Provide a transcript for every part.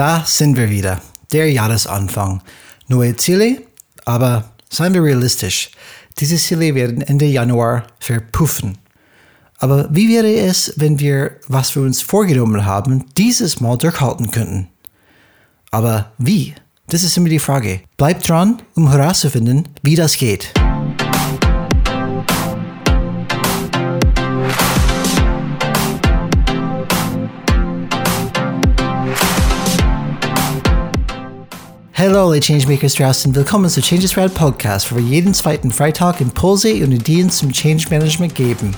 Da sind wir wieder. Der Jahresanfang. Neue Ziele, aber seien wir realistisch. Diese Ziele werden Ende Januar verpuffen. Aber wie wäre es, wenn wir, was wir uns vorgenommen haben, dieses Mal durchhalten könnten? Aber wie? Das ist immer die Frage. Bleibt dran, um herauszufinden, wie das geht. Hallo, alle Changemakers draußen. Willkommen zu Changes Rad Podcast, wo wir jeden zweiten Freitag Impulse und Ideen zum Change Management geben.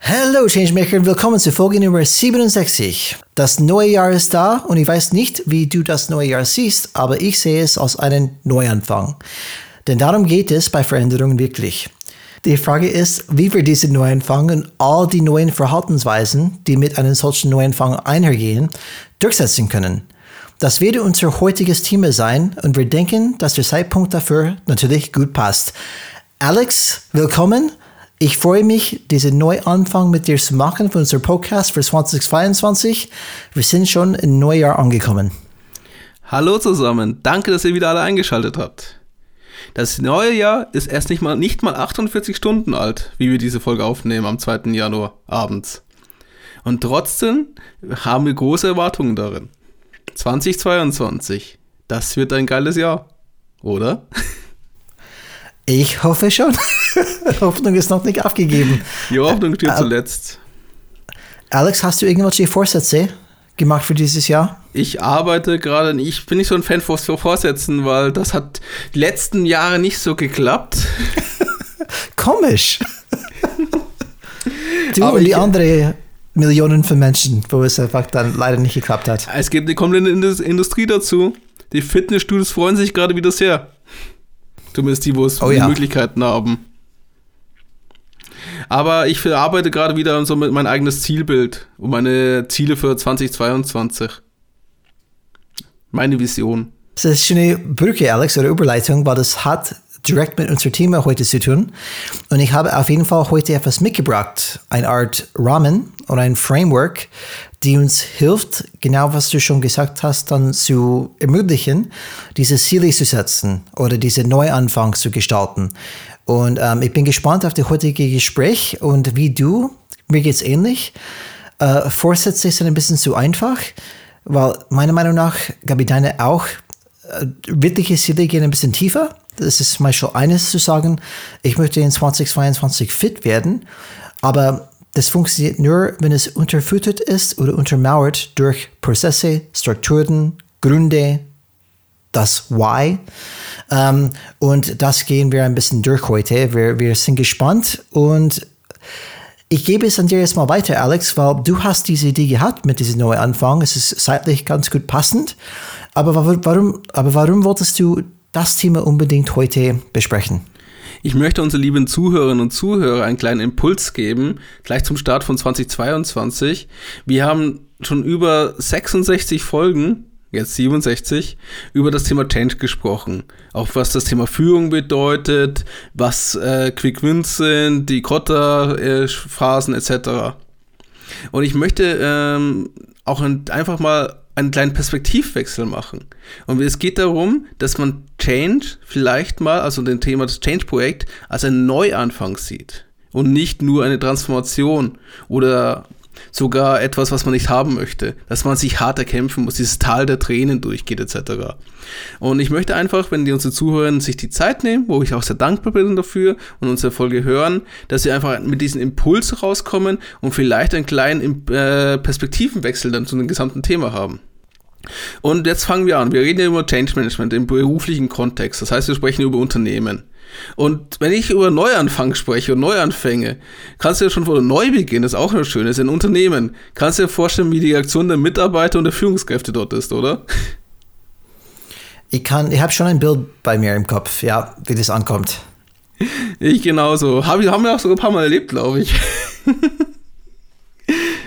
Hallo Changemaker und willkommen zu Folge Nummer 67. Das neue Jahr ist da und ich weiß nicht, wie du das neue Jahr siehst, aber ich sehe es als einen Neuanfang. Denn darum geht es bei Veränderungen wirklich. Die Frage ist, wie wir diese Neuanfang und all die neuen Verhaltensweisen, die mit einem solchen Neuanfang einhergehen, durchsetzen können. Das wird unser heutiges Thema sein und wir denken, dass der Zeitpunkt dafür natürlich gut passt. Alex, willkommen. Ich freue mich, diesen Neuanfang mit dir zu machen für unser Podcast für 2022. Wir sind schon im Neujahr angekommen. Hallo zusammen, danke, dass ihr wieder alle eingeschaltet habt. Das neue Jahr ist erst nicht mal, nicht mal 48 Stunden alt, wie wir diese Folge aufnehmen am 2. Januar abends. Und trotzdem haben wir große Erwartungen darin. 2022, das wird ein geiles Jahr, oder? Ich hoffe schon. Hoffnung ist noch nicht aufgegeben. Die Hoffnung steht zuletzt. Alex, hast du irgendwelche Vorsätze gemacht für dieses Jahr? Ich arbeite gerade, ich bin nicht so ein Fan von Vorsätzen, weil das hat die letzten Jahre nicht so geklappt. Komisch. du Aber und die andere Millionen von Menschen, wo es einfach dann leider nicht geklappt hat. Es gibt eine komplette Industrie dazu. Die Fitnessstudios freuen sich gerade wieder sehr. Zumindest die, wo es oh, ja. Möglichkeiten haben. Aber ich arbeite gerade wieder so mit mein eigenes Zielbild und meine Ziele für 2022. Meine Vision. Das ist eine schöne Brücke, Alex, oder Überleitung, weil das hat direkt mit unserem Thema heute zu tun. Und ich habe auf jeden Fall heute etwas mitgebracht. Eine Art Rahmen oder ein Framework, die uns hilft, genau was du schon gesagt hast, dann zu ermöglichen, diese Ziele zu setzen oder diese Neuanfang zu gestalten. Und ähm, ich bin gespannt auf das heutige Gespräch und wie du, mir geht es ähnlich. Äh, Vorsätze sind ein bisschen zu einfach, weil meiner Meinung nach, Gabi, deine auch, äh, wirkliche Ziele gehen ein bisschen tiefer. Das ist mal schon eines zu sagen, ich möchte in 2022 fit werden, aber das funktioniert nur, wenn es unterfüttert ist oder untermauert durch Prozesse, Strukturen, Gründe, das Why. Ähm, und das gehen wir ein bisschen durch heute. Wir, wir sind gespannt und ich gebe es an dir jetzt mal weiter, Alex, weil du hast diese Idee gehabt mit diesem neuen Anfang. Es ist zeitlich ganz gut passend. Aber warum, aber warum wolltest du das Thema unbedingt heute besprechen? Ich möchte unsere lieben Zuhörerinnen und Zuhörer einen kleinen Impuls geben, gleich zum Start von 2022. Wir haben schon über 66 Folgen jetzt 67, über das Thema Change gesprochen. Auch was das Thema Führung bedeutet, was äh, Quick Wins sind, die Kotter-Phasen äh, etc. Und ich möchte ähm, auch ein, einfach mal einen kleinen Perspektivwechsel machen. Und es geht darum, dass man Change vielleicht mal, also den Thema des Change-Projekt, als einen Neuanfang sieht. Und nicht nur eine Transformation oder sogar etwas, was man nicht haben möchte, dass man sich hart erkämpfen muss, dieses Tal der Tränen durchgeht etc. Und ich möchte einfach, wenn die unsere Zuhörer sich die Zeit nehmen, wo ich auch sehr dankbar bin dafür und unsere Folge hören, dass sie einfach mit diesem Impuls rauskommen und vielleicht einen kleinen äh, Perspektivenwechsel dann zu dem gesamten Thema haben. Und jetzt fangen wir an. Wir reden ja über Change Management im beruflichen Kontext. Das heißt, wir sprechen über Unternehmen. Und wenn ich über Neuanfang spreche und Neuanfänge, kannst du ja schon vor Neubeginn, das ist auch noch schön, das ist ein Unternehmen, kannst du dir vorstellen, wie die Reaktion der Mitarbeiter und der Führungskräfte dort ist, oder? Ich kann, ich habe schon ein Bild bei mir im Kopf, ja, wie das ankommt. Ich genauso. Hab, haben wir auch sogar ein paar Mal erlebt, glaube ich.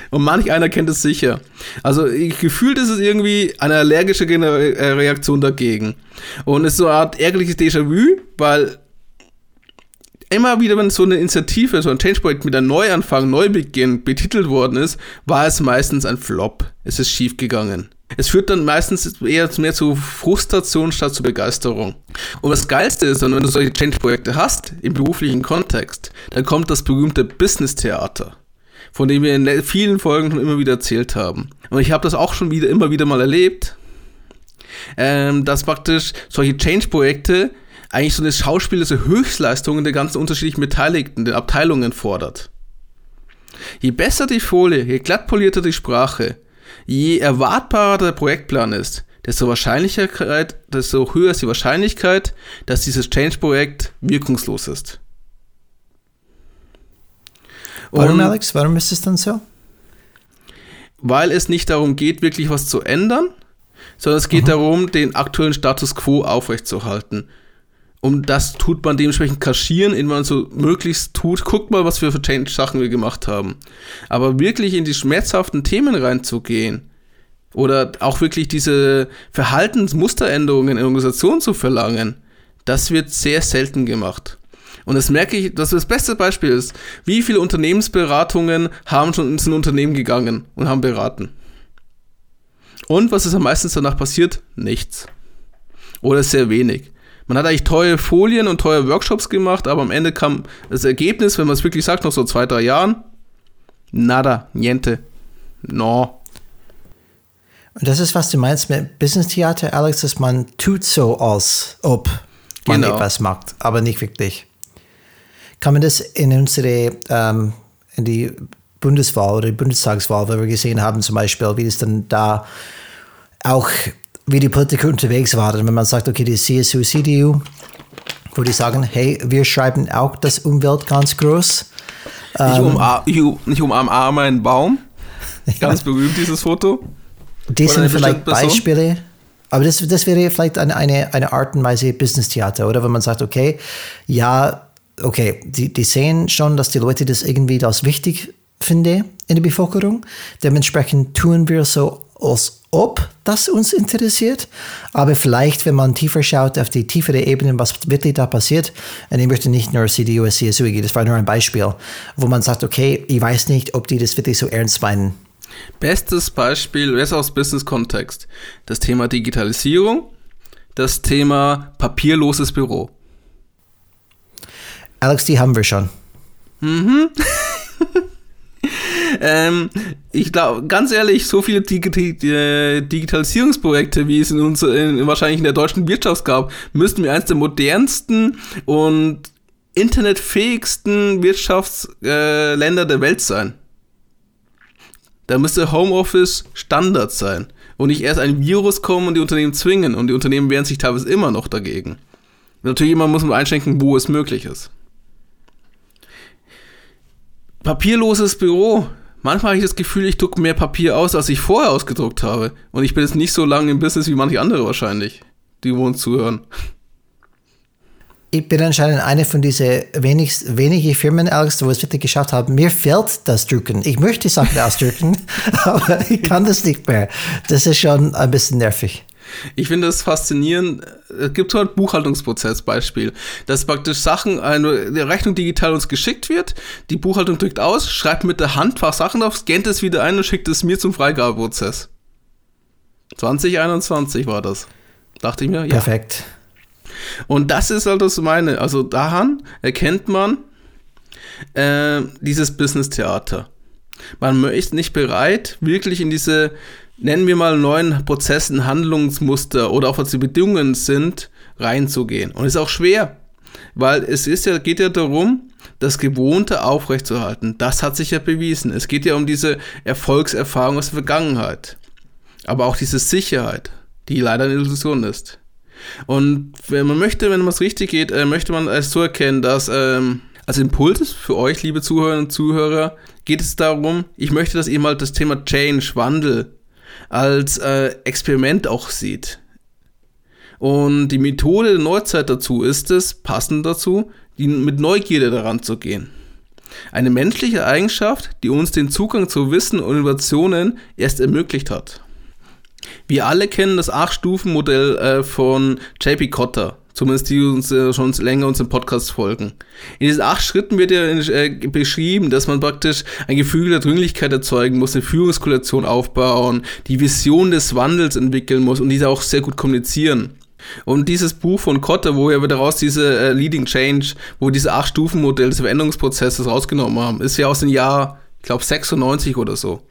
Und manch einer kennt es sicher. Also ich, gefühlt ist es irgendwie eine allergische äh, Reaktion dagegen. Und es ist so eine Art ärgerliches Déjà-vu, weil immer wieder, wenn so eine Initiative, so ein Change-Projekt mit einem Neuanfang, Neubeginn betitelt worden ist, war es meistens ein Flop. Es ist schiefgegangen. Es führt dann meistens eher mehr zu Frustration statt zu Begeisterung. Und das Geilste ist wenn du solche Change-Projekte hast, im beruflichen Kontext, dann kommt das berühmte Business-Theater, von dem wir in vielen Folgen schon immer wieder erzählt haben. Und ich habe das auch schon wieder, immer wieder mal erlebt, ähm, dass praktisch solche Change-Projekte eigentlich so eine schauspielerische Höchstleistung der ganzen unterschiedlichen Beteiligten, den Abteilungen fordert. Je besser die Folie, je glatt polierter die Sprache, je erwartbarer der Projektplan ist, desto Wahrscheinlichkeit, desto höher ist die Wahrscheinlichkeit, dass dieses Change-Projekt wirkungslos ist. Warum, Und, Alex? Warum ist es dann so? Weil es nicht darum geht, wirklich was zu ändern, sondern es geht mhm. darum, den aktuellen Status quo aufrechtzuerhalten. Und das tut man dementsprechend kaschieren, indem man so möglichst tut, guckt mal, was für Change-Sachen wir gemacht haben. Aber wirklich in die schmerzhaften Themen reinzugehen oder auch wirklich diese Verhaltensmusteränderungen in Organisationen zu verlangen, das wird sehr selten gemacht. Und das merke ich, dass das beste Beispiel ist, wie viele Unternehmensberatungen haben schon ins Unternehmen gegangen und haben beraten. Und was ist am meisten danach passiert? Nichts. Oder sehr wenig. Man hat eigentlich teure Folien und teure Workshops gemacht, aber am Ende kam das Ergebnis, wenn man es wirklich sagt, noch so zwei, drei Jahren, nada, niente, no. Und das ist, was du meinst mit Business Theater, Alex, dass man tut so, als ob man genau. etwas macht, aber nicht wirklich. Kann man das in unsere, ähm, in die Bundeswahl oder die Bundestagswahl, weil wir gesehen haben zum Beispiel, wie das dann da auch wie die Politiker unterwegs waren. Wenn man sagt, okay, die CSU, CDU, wo die sagen, hey, wir schreiben auch das Umwelt ganz groß. Ich, ähm, umar ich, ich umarme einen Baum. Ganz berühmt, dieses Foto. Die sind vielleicht Beispiele. Aber das, das wäre vielleicht eine, eine, eine Art und Weise Business-Theater, oder? Wenn man sagt, okay, ja, okay, die, die sehen schon, dass die Leute das irgendwie als wichtig finden in der Bevölkerung. Dementsprechend tun wir so, als ob das uns interessiert, aber vielleicht, wenn man tiefer schaut auf die tiefere Ebene, was wirklich da passiert, und ich möchte nicht nur CDU oder CSU gehen, das war nur ein Beispiel, wo man sagt, okay, ich weiß nicht, ob die das wirklich so ernst meinen. Bestes Beispiel, besser aus Business-Kontext, das Thema Digitalisierung, das Thema papierloses Büro. Alex, die haben wir schon. Mhm. ähm, ich glaube, ganz ehrlich, so viele äh, Digitalisierungsprojekte, wie es in uns in, wahrscheinlich in der deutschen Wirtschaft gab, müssten wir eines der modernsten und internetfähigsten Wirtschaftsländer äh, der Welt sein. Da müsste Homeoffice Standard sein und nicht erst ein Virus kommen und die Unternehmen zwingen und die Unternehmen wehren sich teilweise immer noch dagegen. Natürlich immer muss man einschränken, wo es möglich ist. Papierloses Büro Manchmal habe ich das Gefühl, ich drucke mehr Papier aus, als ich vorher ausgedruckt habe. Und ich bin jetzt nicht so lange im Business wie manche andere wahrscheinlich, die uns zuhören. Ich bin anscheinend eine von diesen wenig, wenigen Firmen, Alex, wo es wirklich geschafft haben. Mir fehlt das Drucken. Ich möchte Sachen ausdrücken, aber ich kann das nicht mehr. Das ist schon ein bisschen nervig. Ich finde es faszinierend. Es gibt so ein Buchhaltungsprozess-Beispiel, dass praktisch Sachen, eine Rechnung digital uns geschickt wird, die Buchhaltung drückt aus, schreibt mit der Hand ein paar Sachen auf, scannt es wieder ein und schickt es mir zum Freigabeprozess. 2021 war das. Dachte ich mir, ja. Perfekt. Und das ist halt das meine. Also daran erkennt man äh, dieses Business-Theater. Man ist nicht bereit, wirklich in diese nennen wir mal, neuen Prozessen, Handlungsmuster oder auch was die Bedingungen sind, reinzugehen. Und ist auch schwer, weil es ist ja, geht ja darum, das Gewohnte aufrechtzuerhalten. Das hat sich ja bewiesen. Es geht ja um diese Erfolgserfahrung aus der Vergangenheit. Aber auch diese Sicherheit, die leider eine Illusion ist. Und wenn man möchte, wenn man es richtig geht, äh, möchte man es so erkennen, dass ähm, als Impuls für euch, liebe Zuhörerinnen und Zuhörer, geht es darum, ich möchte, dass ihr mal das Thema Change, Wandel, als äh, Experiment auch sieht. Und die Methode der Neuzeit dazu ist es, passend dazu, die, mit Neugierde daran zu gehen. Eine menschliche Eigenschaft, die uns den Zugang zu Wissen und Innovationen erst ermöglicht hat. Wir alle kennen das Acht-Stufen-Modell äh, von JP Cotter. Zumindest die uns äh, schon länger uns im Podcast folgen. In diesen acht Schritten wird ja äh, beschrieben, dass man praktisch ein Gefühl der Dringlichkeit erzeugen muss, eine Führungskultur aufbauen, die Vision des Wandels entwickeln muss und diese auch sehr gut kommunizieren. Und dieses Buch von Kotter, wo wir daraus diese äh, Leading Change, wo diese acht Stufen Modell des Veränderungsprozesses rausgenommen haben, ist ja aus dem Jahr, ich glaube 96 oder so.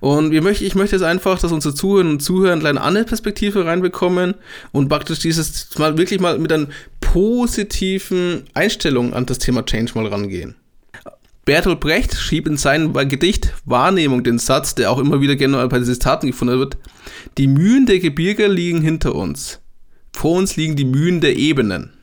Und wir möchten, ich möchte jetzt einfach, dass unsere Zuhörer und Zuhörer eine andere Perspektive reinbekommen und praktisch dieses mal wirklich mal mit einer positiven Einstellung an das Thema Change mal rangehen. Bertolt Brecht schrieb in seinem Gedicht Wahrnehmung den Satz, der auch immer wieder gerne bei Zitaten gefunden wird, die Mühen der Gebirge liegen hinter uns. Vor uns liegen die Mühen der Ebenen.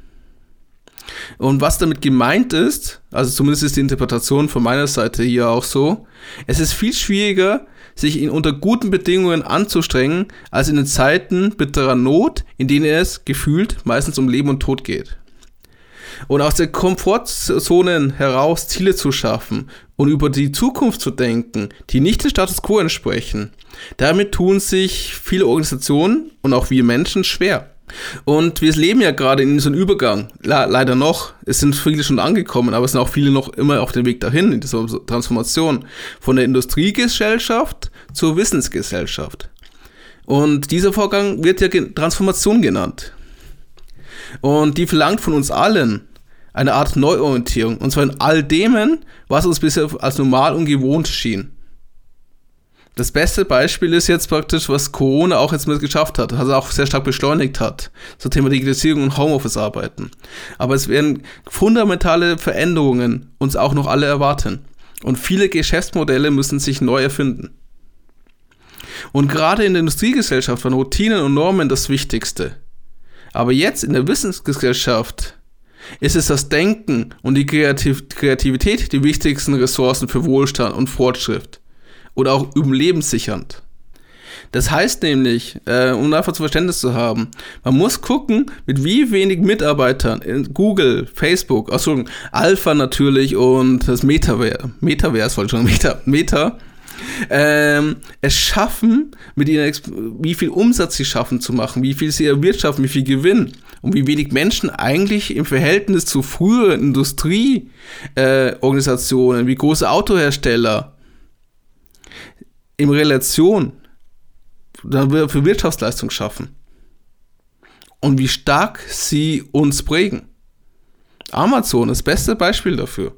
Und was damit gemeint ist, also zumindest ist die Interpretation von meiner Seite hier auch so, es ist viel schwieriger, sich in unter guten Bedingungen anzustrengen, als in den Zeiten bitterer Not, in denen es gefühlt meistens um Leben und Tod geht. Und aus der Komfortzonen heraus Ziele zu schaffen und über die Zukunft zu denken, die nicht dem Status quo entsprechen, damit tun sich viele Organisationen und auch wir Menschen schwer. Und wir leben ja gerade in so einem Übergang. Le leider noch. Es sind viele schon angekommen, aber es sind auch viele noch immer auf dem Weg dahin, in dieser Transformation von der Industriegesellschaft zur Wissensgesellschaft. Und dieser Vorgang wird ja Transformation genannt. Und die verlangt von uns allen eine Art Neuorientierung. Und zwar in all dem, was uns bisher als normal und gewohnt schien das beste Beispiel ist jetzt praktisch, was Corona auch jetzt mit geschafft hat, also auch sehr stark beschleunigt hat, zum Thema Digitalisierung und Homeoffice-Arbeiten. Aber es werden fundamentale Veränderungen uns auch noch alle erwarten. Und viele Geschäftsmodelle müssen sich neu erfinden. Und gerade in der Industriegesellschaft waren Routinen und Normen das Wichtigste. Aber jetzt in der Wissensgesellschaft ist es das Denken und die Kreativität die wichtigsten Ressourcen für Wohlstand und Fortschritt oder auch überlebenssichernd. Das heißt nämlich, äh, um einfach zu Verständnis zu haben, man muss gucken, mit wie wenig Mitarbeitern in Google, Facebook, achso, Alpha natürlich und das Metaverse, Metaverse wollte schon, Meta, Meta, ähm, es schaffen, mit ihnen, wie viel Umsatz sie schaffen zu machen, wie viel sie erwirtschaften, wie viel Gewinn und wie wenig Menschen eigentlich im Verhältnis zu früheren Industrieorganisationen, äh, wie große Autohersteller, in Relation für Wirtschaftsleistung schaffen und wie stark sie uns prägen. Amazon ist das beste Beispiel dafür.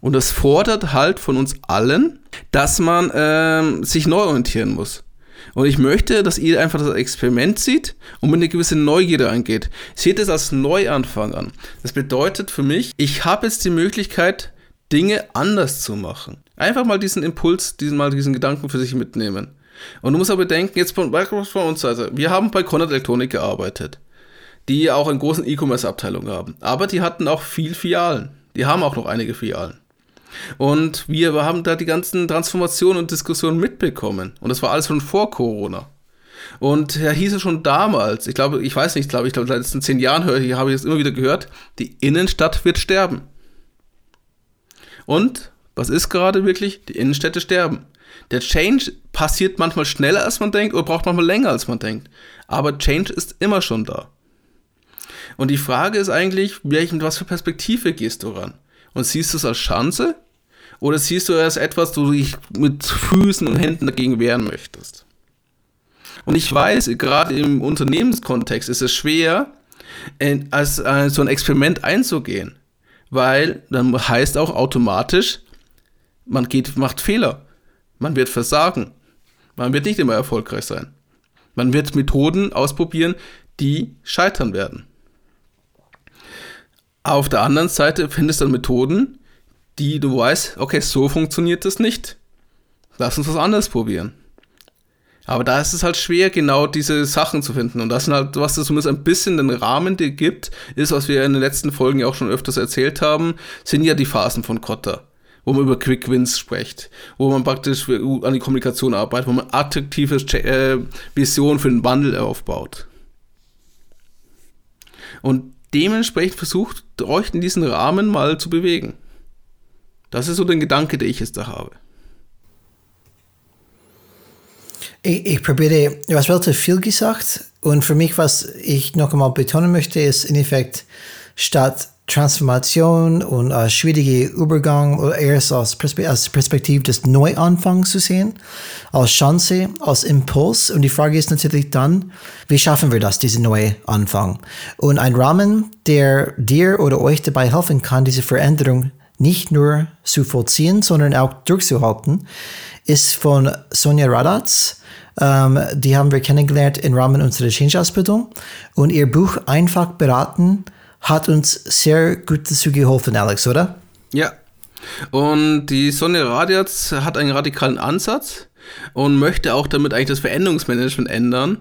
Und das fordert halt von uns allen, dass man ähm, sich neu orientieren muss. Und ich möchte, dass ihr einfach das Experiment sieht und mit einer gewissen Neugierde eingeht. Seht es als Neuanfang an. Das bedeutet für mich, ich habe jetzt die Möglichkeit, Dinge anders zu machen. Einfach mal diesen Impuls, diesen mal diesen Gedanken für sich mitnehmen. Und du musst aber bedenken, jetzt von, von uns Seite, wir haben bei Conrad Elektronik gearbeitet, die auch eine große E-Commerce-Abteilung haben. Aber die hatten auch viel Filialen. Die haben auch noch einige Filialen. Und wir haben da die ganzen Transformationen und Diskussionen mitbekommen. Und das war alles schon vor Corona. Und ja, hieß es schon damals, ich glaube, ich weiß nicht, glaube ich, glaube, in den letzten zehn Jahren höre, habe ich es immer wieder gehört, die Innenstadt wird sterben. Und was ist gerade wirklich? Die Innenstädte sterben. Der Change passiert manchmal schneller, als man denkt, oder braucht manchmal länger, als man denkt. Aber Change ist immer schon da. Und die Frage ist eigentlich, welchen, was für Perspektive gehst du ran? Und siehst du es als Chance? Oder siehst du es als etwas, wo du dich mit Füßen und Händen dagegen wehren möchtest? Und ich weiß, gerade im Unternehmenskontext ist es schwer, als äh, so ein Experiment einzugehen weil dann heißt auch automatisch, man geht, macht Fehler. Man wird versagen. Man wird nicht immer erfolgreich sein. Man wird Methoden ausprobieren, die scheitern werden. Auf der anderen Seite findest du dann Methoden, die du weißt, okay, so funktioniert das nicht. Lass uns was anderes probieren. Aber da ist es halt schwer, genau diese Sachen zu finden. Und das sind halt, was es zumindest ein bisschen den Rahmen dir gibt, ist, was wir in den letzten Folgen ja auch schon öfters erzählt haben, sind ja die Phasen von Kotter. Wo man über Quick Wins spricht, wo man praktisch an die Kommunikation arbeitet, wo man attraktive äh, Visionen für den Wandel aufbaut. Und dementsprechend versucht, euch in diesen Rahmen mal zu bewegen. Das ist so der Gedanke, den ich jetzt da habe. Ich, ich probiere, hast relativ viel gesagt und für mich, was ich noch einmal betonen möchte, ist in Effekt, statt Transformation und äh, schwierige Übergang oder erst aus, Perspe aus Perspektive des Neuanfangs zu sehen, als Chance, als Impuls. Und die Frage ist natürlich dann, wie schaffen wir das, diesen Neuanfang? Und ein Rahmen, der dir oder euch dabei helfen kann, diese Veränderung nicht nur zu vollziehen, sondern auch durchzuhalten, ist von Sonja Radatz. Ähm, die haben wir kennengelernt im Rahmen unserer Change-Ausbildung. Und ihr Buch Einfach beraten hat uns sehr gut dazu geholfen, Alex, oder? Ja. Und die Sonja Radiatz hat einen radikalen Ansatz und möchte auch damit eigentlich das Veränderungsmanagement ändern.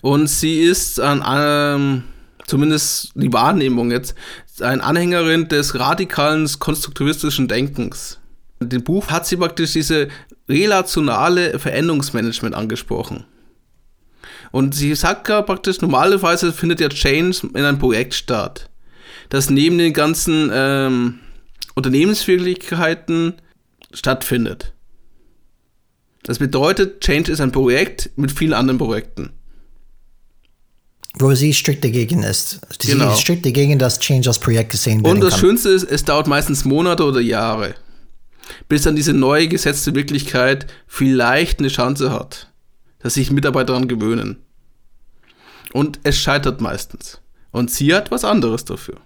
Und sie ist an ähm, zumindest die Wahrnehmung jetzt, ein Anhängerin des radikalen konstruktivistischen Denkens. In dem Buch hat sie praktisch diese relationale Veränderungsmanagement angesprochen. Und sie sagt ja praktisch, normalerweise findet ja Change in einem Projekt statt, das neben den ganzen ähm, Unternehmenswirklichkeiten stattfindet. Das bedeutet, Change ist ein Projekt mit vielen anderen Projekten. Wo sie strikt dagegen ist. Sie genau. ist strikt dagegen, dass Change als Projekt gesehen wird. Und das kann. Schönste ist, es dauert meistens Monate oder Jahre, bis dann diese neue gesetzte Wirklichkeit vielleicht eine Chance hat, dass sich Mitarbeiter daran gewöhnen. Und es scheitert meistens. Und sie hat was anderes dafür.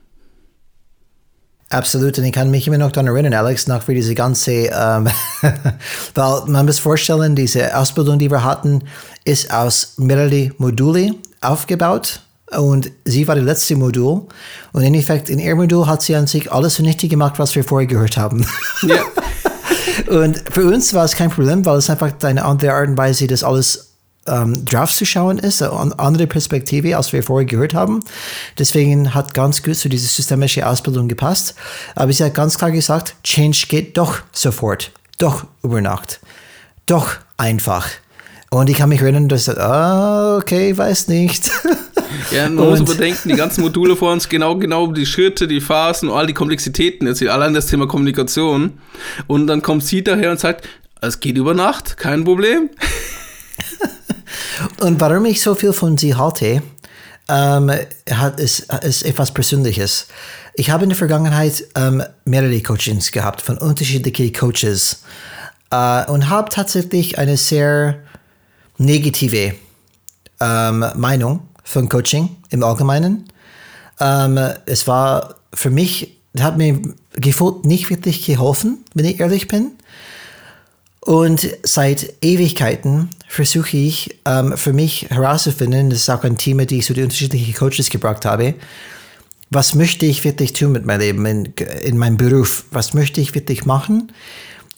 Absolut, und ich kann mich immer noch daran erinnern, Alex, nach für diese ganze, ähm, weil man muss vorstellen, diese Ausbildung, die wir hatten, ist aus mehreren Module aufgebaut und sie war das letzte Modul. Und in Effekt, in ihrem Modul hat sie an sich alles vernichtet gemacht, was wir vorher gehört haben. Ja. und für uns war es kein Problem, weil es einfach eine andere Art und Weise, das alles ähm, drauf zu schauen ist, eine andere Perspektive, als wir vorher gehört haben. Deswegen hat ganz gut zu dieser systemischen Ausbildung gepasst. Aber sie hat ganz klar gesagt, Change geht doch sofort, doch über Nacht, doch einfach. Und ich kann mich erinnern, dass ich ah, okay, weiß nicht. Ja, man und muss überdenken, die ganzen Module vor uns, genau, genau die Schritte, die Phasen all die Komplexitäten, jetzt allein das Thema Kommunikation. Und dann kommt sie daher und sagt, es geht über Nacht, kein Problem. Und warum ich so viel von sie halte, ähm, hat, ist, ist etwas Persönliches. Ich habe in der Vergangenheit ähm, mehrere Coachings gehabt von unterschiedlichen Coaches äh, und habe tatsächlich eine sehr negative ähm, Meinung von Coaching im Allgemeinen. Ähm, es war für mich, hat mir gefühlt nicht wirklich geholfen, wenn ich ehrlich bin. Und seit Ewigkeiten versuche ich ähm, für mich herauszufinden, das ist auch ein Thema, die ich zu den unterschiedlichen Coaches gebracht habe, was möchte ich wirklich tun mit meinem Leben, in, in meinem Beruf, was möchte ich wirklich machen.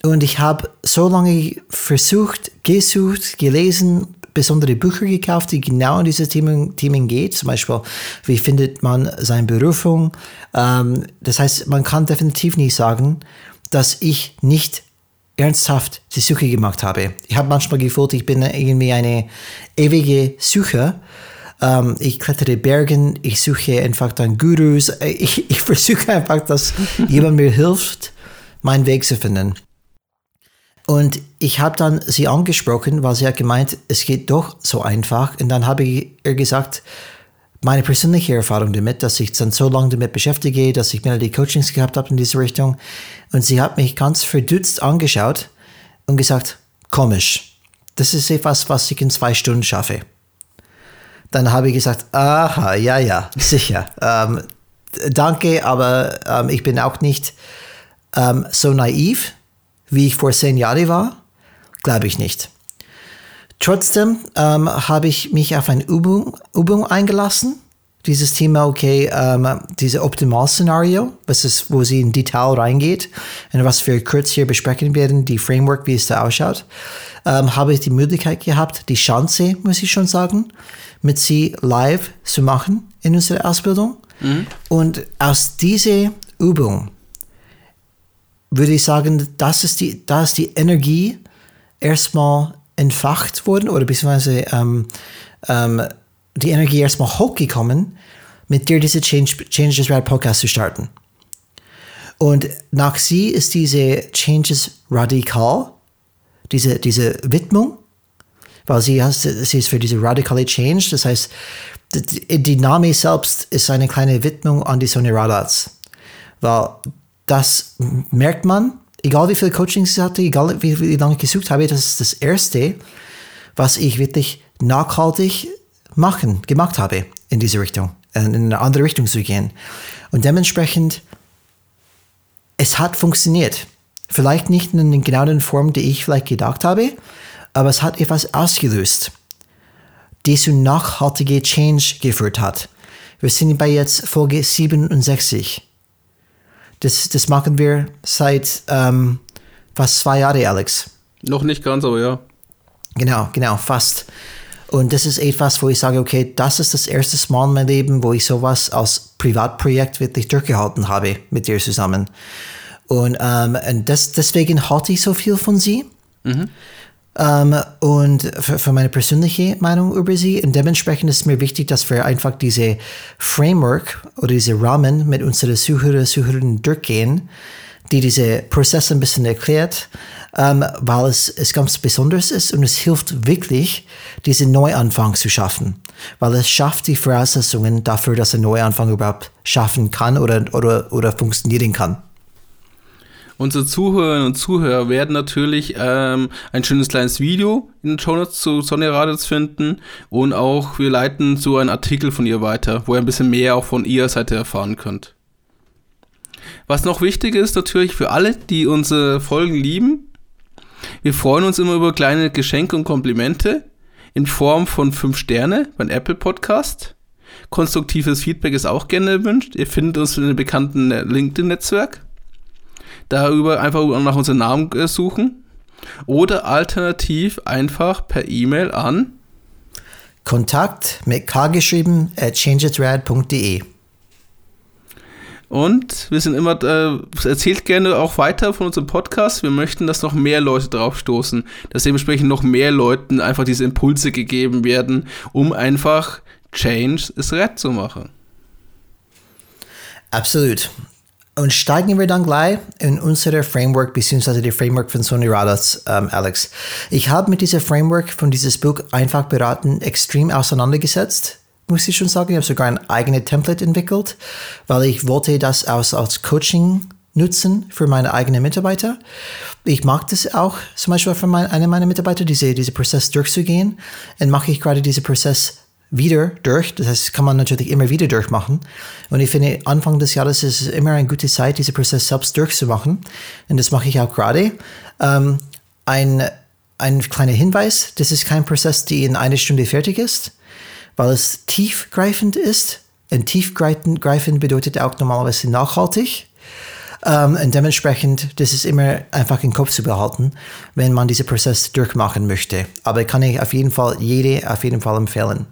Und ich habe so lange versucht, gesucht, gelesen, besondere Bücher gekauft, die genau in diese Themen, Themen geht. Zum Beispiel, wie findet man seine Berufung? Ähm, das heißt, man kann definitiv nicht sagen, dass ich nicht ernsthaft die Suche gemacht habe. Ich habe manchmal gefühlt, ich bin irgendwie eine ewige Suche. Ähm, ich klettere Bergen, ich suche einfach dann Gurus. Ich, ich versuche einfach, dass jemand mir hilft, meinen Weg zu finden. Und ich habe dann sie angesprochen, weil sie hat gemeint, es geht doch so einfach. Und dann habe ich ihr gesagt, meine persönliche Erfahrung damit, dass ich dann so lange damit beschäftige, dass ich mehrere Coachings gehabt habe in diese Richtung. Und sie hat mich ganz verdutzt angeschaut und gesagt, komisch, das ist etwas, was ich in zwei Stunden schaffe. Dann habe ich gesagt, aha, ja, ja, sicher. ähm, danke, aber ähm, ich bin auch nicht ähm, so naiv, wie ich vor zehn Jahren war. Glaube ich nicht. Trotzdem ähm, habe ich mich auf eine Übung, Übung eingelassen. Dieses Thema, okay, ähm, diese Optimalszenario, was ist, wo sie in Detail reingeht und was wir kurz hier besprechen werden, die Framework, wie es da ausschaut, ähm, habe ich die Möglichkeit gehabt, die Chance, muss ich schon sagen, mit sie live zu machen in unserer Ausbildung. Mhm. Und aus dieser Übung würde ich sagen, das ist die, das ist die Energie erstmal entfacht wurden oder beziehungsweise ähm, ähm, die Energie erstmal hochgekommen, mit dir diese Change, Change is Right Podcast zu starten. Und nach sie ist diese Changes radikal, diese, diese Widmung, weil sie, hast, sie ist für diese radikale Change. Das heißt, die Name selbst ist eine kleine Widmung an die Sonja Radats. Weil das merkt man, egal wie viele Coachings ich hatte, egal wie, wie lange ich gesucht habe, das ist das Erste, was ich wirklich nachhaltig machen, gemacht habe in diese Richtung, in eine andere Richtung zu gehen. Und dementsprechend, es hat funktioniert. Vielleicht nicht in der genauen Form, die ich vielleicht gedacht habe, aber es hat etwas ausgelöst, die zu nachhaltige Change geführt hat. Wir sind bei jetzt Folge 67. Das, das machen wir seit ähm, fast zwei Jahren, Alex. Noch nicht ganz, aber ja. Genau, genau, fast. Und das ist etwas, wo ich sage, okay, das ist das erste Mal in meinem Leben, wo ich sowas als Privatprojekt wirklich durchgehalten habe mit dir zusammen. Und, ähm, und das, deswegen halte ich so viel von sie. Mhm. Ähm, und für, für, meine persönliche Meinung über sie. Und dementsprechend ist mir wichtig, dass wir einfach diese Framework oder diese Rahmen mit unseren Zuhörer, Zuhörern durchgehen, die diese Prozesse ein bisschen erklärt, ähm, weil es, es ganz besonders ist und es hilft wirklich, diesen Neuanfang zu schaffen. Weil es schafft die Voraussetzungen dafür, dass ein Neuanfang überhaupt schaffen kann oder, oder, oder funktionieren kann. Unsere Zuhörerinnen und Zuhörer werden natürlich ähm, ein schönes kleines Video in den Show Notes zu Sonja Raditz finden und auch wir leiten so einen Artikel von ihr weiter, wo ihr ein bisschen mehr auch von ihrer Seite erfahren könnt. Was noch wichtig ist natürlich für alle, die unsere Folgen lieben, wir freuen uns immer über kleine Geschenke und Komplimente in Form von 5 Sterne beim Apple Podcast. Konstruktives Feedback ist auch gerne erwünscht. Ihr findet uns in dem bekannten LinkedIn-Netzwerk. Darüber einfach nach unserem Namen äh, suchen. Oder alternativ einfach per E-Mail an Kontakt mit K geschrieben at changeitrad.de. Und wir sind immer, äh, erzählt gerne auch weiter von unserem Podcast. Wir möchten, dass noch mehr Leute drauf stoßen, dass dementsprechend noch mehr Leuten einfach diese Impulse gegeben werden, um einfach Change is Red zu machen. Absolut. Und steigen wir dann gleich in unsere Framework, beziehungsweise die Framework von Sony Radas, ähm, Alex. Ich habe mit dieser Framework von dieses Buch einfach beraten extrem auseinandergesetzt muss ich schon sagen. Ich habe sogar ein eigenes Template entwickelt, weil ich wollte das als, als Coaching nutzen für meine eigenen Mitarbeiter. Ich mag das auch, zum Beispiel für mein, eine meiner Mitarbeiter, diese, diese Prozess durchzugehen. Dann mache ich gerade diesen Prozess wieder durch. Das heißt, kann man natürlich immer wieder durchmachen. Und ich finde, Anfang des Jahres ist es immer eine gute Zeit, diesen Prozess selbst durchzumachen. Und das mache ich auch gerade. Ähm, ein, ein kleiner Hinweis, das ist kein Prozess, der in einer Stunde fertig ist weil es tiefgreifend ist. Und tiefgreifend bedeutet auch normalerweise nachhaltig. Um, und dementsprechend, das ist immer einfach im Kopf zu behalten, wenn man diesen Prozess durchmachen möchte. Aber kann ich auf jeden Fall jede auf jeden Fall empfehlen.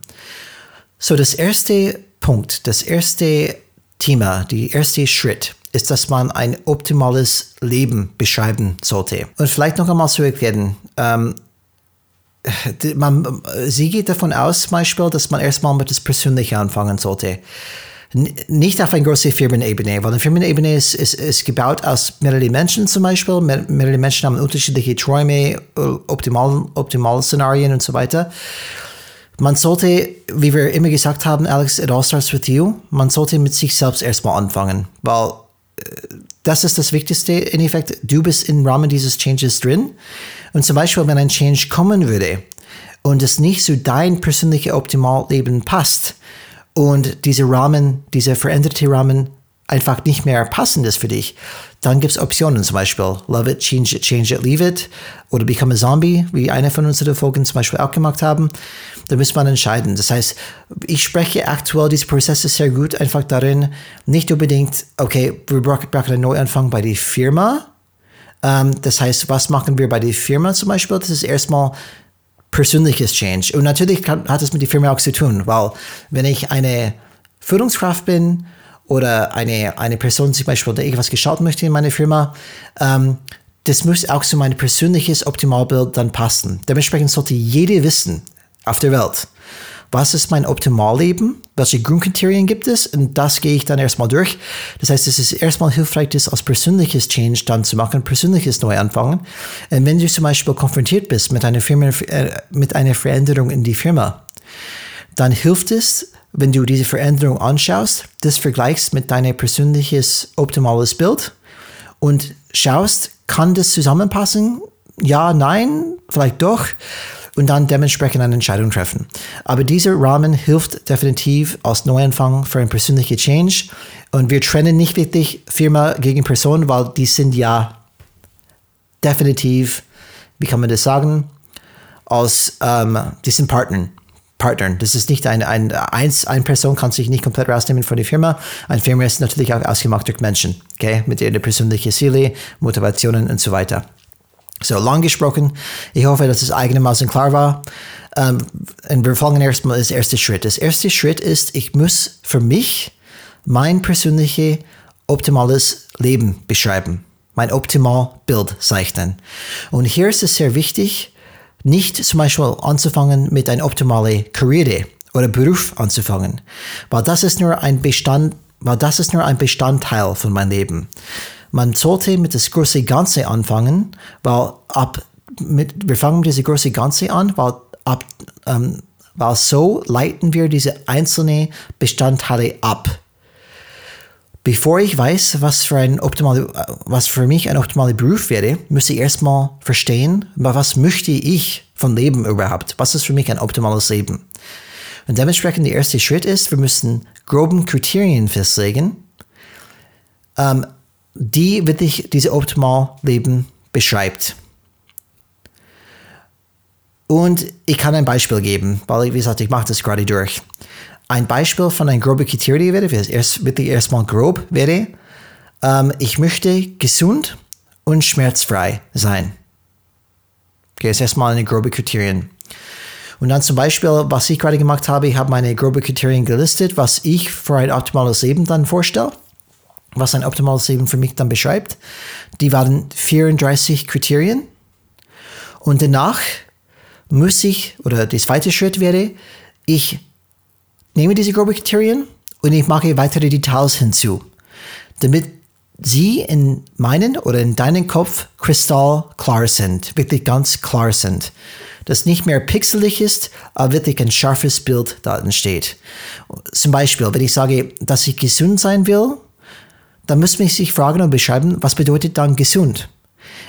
So, das erste Punkt, das erste Thema, der erste Schritt ist, dass man ein optimales Leben beschreiben sollte. Und vielleicht noch einmal zu erklären, ähm, man, sie geht davon aus, zum Beispiel, dass man erstmal mit das Persönliche anfangen sollte. Nicht auf einer großen Firmenebene, weil eine Firmenebene ist, ist, ist gebaut aus mehreren Menschen zum Beispiel. Mehrere Menschen haben unterschiedliche Träume, optimale, optimale Szenarien und so weiter. Man sollte, wie wir immer gesagt haben, Alex, it all starts with you. Man sollte mit sich selbst erstmal anfangen, weil äh, das ist das Wichtigste. In Effekt, du bist im Rahmen dieses Changes drin. Und zum Beispiel, wenn ein Change kommen würde und es nicht zu dein persönliches Optimalleben passt und diese Rahmen, diese veränderte Rahmen einfach nicht mehr passend ist für dich, dann gibt es Optionen, zum Beispiel Love it, change it, change it, leave it oder Become a Zombie, wie eine von unseren Folgen zum Beispiel auch gemacht haben. Da muss man entscheiden. Das heißt, ich spreche aktuell diese Prozesse sehr gut einfach darin, nicht unbedingt, okay, wir brauchen einen Neuanfang bei der Firma, ähm, das heißt, was machen wir bei der Firma zum Beispiel? Das ist erstmal persönliches Change. Und natürlich kann, hat es mit der Firma auch zu tun, weil wenn ich eine Führungskraft bin oder eine, eine Person zum Beispiel, der irgendwas geschaut möchte in meiner Firma, ähm, das muss auch zu meinem persönliches Optimalbild dann passen. Dementsprechend sollte jeder wissen auf der Welt, was ist mein Optimalleben, welche Grundkriterien gibt es und das gehe ich dann erstmal durch. Das heißt, es ist erstmal hilfreich, das als persönliches Change dann zu machen, persönliches Neuanfangen. Und wenn du zum Beispiel konfrontiert bist mit einer, Firma, äh, mit einer Veränderung in die Firma, dann hilft es, wenn du diese Veränderung anschaust, das vergleichst mit deinem persönliches optimales Bild und schaust, kann das zusammenpassen? Ja, nein, vielleicht doch und dann dementsprechend eine Entscheidung treffen. Aber dieser Rahmen hilft definitiv als Neuanfang für ein persönlicher Change. Und wir trennen nicht wirklich Firma gegen Person, weil die sind ja definitiv, wie kann man das sagen, als ähm, die sind Partner. Partnern. Das ist nicht ein, ein, eins, eine Person kann sich nicht komplett rausnehmen von der Firma. Eine Firma ist natürlich auch ausgemacht durch Menschen, okay, mit ihren persönlichen Ziele, Motivationen und so weiter. So, lang gesprochen. Ich hoffe, dass es einigermaßen klar war. Ähm, und wir fangen erstmal das erste Schritt. Das erste Schritt ist, ich muss für mich mein persönliches optimales Leben beschreiben. Mein optimal Bild zeichnen. Und hier ist es sehr wichtig, nicht zum Beispiel anzufangen mit einer optimalen Karriere oder Beruf anzufangen, weil das ist nur ein Bestand, weil das ist nur ein Bestandteil von meinem Leben man sollte mit das große Ganze anfangen, weil ab mit, wir fangen mit diesem große Ganze an, weil ab ähm, weil so leiten wir diese einzelnen Bestandteile ab. Bevor ich weiß, was für, ein optimale, was für mich ein optimaler Beruf wäre, muss ich erstmal verstehen, was möchte ich von Leben überhaupt? Was ist für mich ein optimales Leben? Und dementsprechend der erste Schritt ist, wir müssen groben Kriterien festlegen, ähm, die wirklich diese optimal Leben beschreibt. Und ich kann ein Beispiel geben, weil, wie gesagt, ich mache das gerade durch. Ein Beispiel von einem groben Kriterium wäre, erst, wirklich erstmal grob wäre, ähm, ich möchte gesund und schmerzfrei sein. Okay, ist erstmal eine grobe Kriterium. Und dann zum Beispiel, was ich gerade gemacht habe, ich habe meine grobe Kriterien gelistet, was ich für ein optimales Leben dann vorstelle was ein optimales Leben für mich dann beschreibt. Die waren 34 Kriterien. Und danach muss ich, oder der zweite Schritt wäre, ich nehme diese groben Kriterien und ich mache weitere Details hinzu, damit sie in meinen oder in deinen Kopf kristallklar sind, wirklich ganz klar sind. Dass nicht mehr pixelig ist, aber wirklich ein scharfes Bild da entsteht. Zum Beispiel, wenn ich sage, dass ich gesund sein will, dann muss man sich fragen und beschreiben, was bedeutet dann gesund?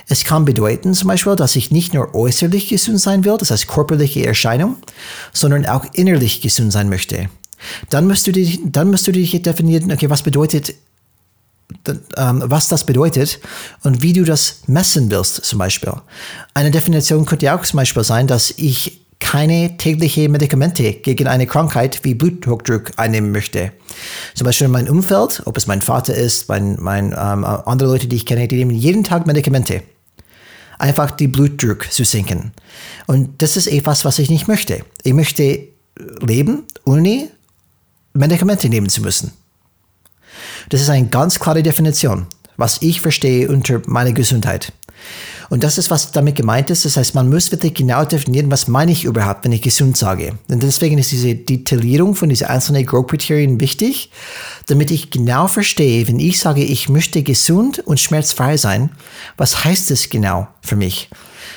Es kann bedeuten zum Beispiel, dass ich nicht nur äußerlich gesund sein will, das heißt körperliche Erscheinung, sondern auch innerlich gesund sein möchte. Dann musst du, dich, dann musst du dich definieren, okay, was bedeutet, ähm, was das bedeutet und wie du das messen willst zum Beispiel. Eine Definition könnte ja auch zum Beispiel sein, dass ich keine täglichen Medikamente gegen eine Krankheit wie Bluthochdruck einnehmen möchte. Zum Beispiel in meinem Umfeld, ob es mein Vater ist, mein, mein, ähm, andere Leute, die ich kenne, die nehmen jeden Tag Medikamente. Einfach die Blutdruck zu senken. Und das ist etwas, was ich nicht möchte. Ich möchte leben, ohne Medikamente nehmen zu müssen. Das ist eine ganz klare Definition, was ich verstehe unter meiner Gesundheit. Und das ist, was damit gemeint ist. Das heißt, man muss wirklich genau definieren, was meine ich überhaupt, wenn ich gesund sage. Und deswegen ist diese Detaillierung von diesen einzelnen Growth-Kriterien wichtig, damit ich genau verstehe, wenn ich sage, ich möchte gesund und schmerzfrei sein, was heißt das genau für mich?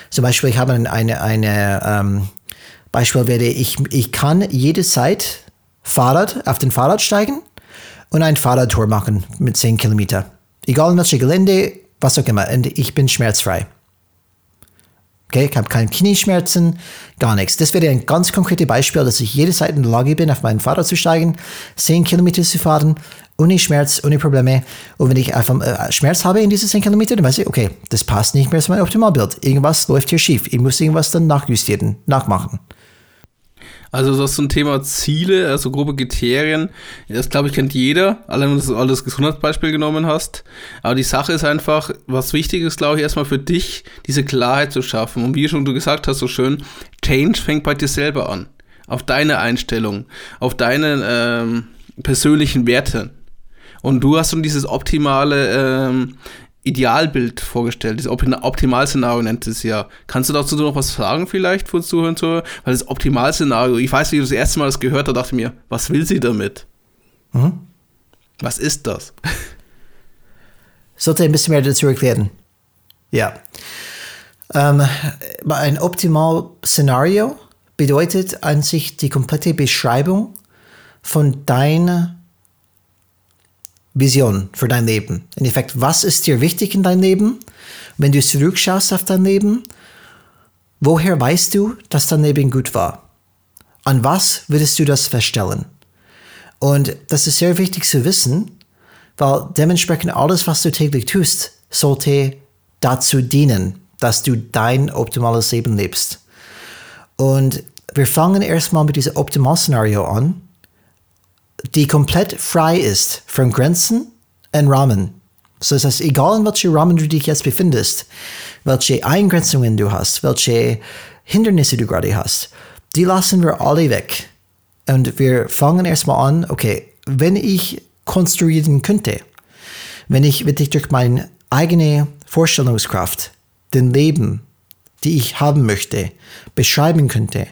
Zum Beispiel, ich habe eine, eine, eine ähm, Beispiel wäre, ich, ich kann jede Zeit Fahrrad, auf den Fahrrad steigen und ein Fahrradtour machen mit 10 Kilometer. Egal in welchem Gelände, was auch immer. Und ich bin schmerzfrei. Okay, ich habe keine Knieschmerzen, gar nichts. Das wäre ein ganz konkretes Beispiel, dass ich jede Zeit in der Lage bin, auf mein Fahrrad zu steigen, 10 Kilometer zu fahren, ohne Schmerz, ohne Probleme. Und wenn ich einfach äh, Schmerz habe in diesen 10 Kilometern, dann weiß ich, okay, das passt nicht mehr zu meinem Optimalbild. Irgendwas läuft hier schief. Ich muss irgendwas dann nachjustieren, nachmachen. Also das ein Thema Ziele, also grobe Kriterien. Das glaube ich kennt jeder, allein wenn du alles Gesundheitsbeispiel genommen hast. Aber die Sache ist einfach, was wichtig ist, glaube ich, erstmal für dich, diese Klarheit zu schaffen. Und wie schon du gesagt hast, so schön, Change fängt bei dir selber an. Auf deine Einstellung, auf deine ähm, persönlichen Werte. Und du hast schon dieses optimale ähm, Idealbild vorgestellt. Das Optimalszenario nennt es ja. Kannst du dazu noch was sagen vielleicht von Zuhören zu? Weil das Optimalszenario, ich weiß, wie ich das erste Mal das gehört habe, dachte ich mir, was will sie damit? Mhm. Was ist das? Sollte ein bisschen mehr dazu erklären. Ja. Ähm, ein Optimal-Szenario bedeutet an sich die komplette Beschreibung von deiner Vision für dein Leben. In Effekt, was ist dir wichtig in deinem Leben? Wenn du zurückschaust auf dein Leben, woher weißt du, dass dein Leben gut war? An was würdest du das feststellen? Und das ist sehr wichtig zu wissen, weil dementsprechend alles, was du täglich tust, sollte dazu dienen, dass du dein optimales Leben lebst. Und wir fangen erstmal mit diesem Optimalszenario an, die komplett frei ist von Grenzen und Rahmen. So das heißt, egal in welchem Rahmen du dich jetzt befindest, welche Eingrenzungen du hast, welche Hindernisse du gerade hast, die lassen wir alle weg. Und wir fangen erstmal an, okay, wenn ich konstruieren könnte, wenn ich wirklich durch meine eigene Vorstellungskraft den Leben, die ich haben möchte, beschreiben könnte,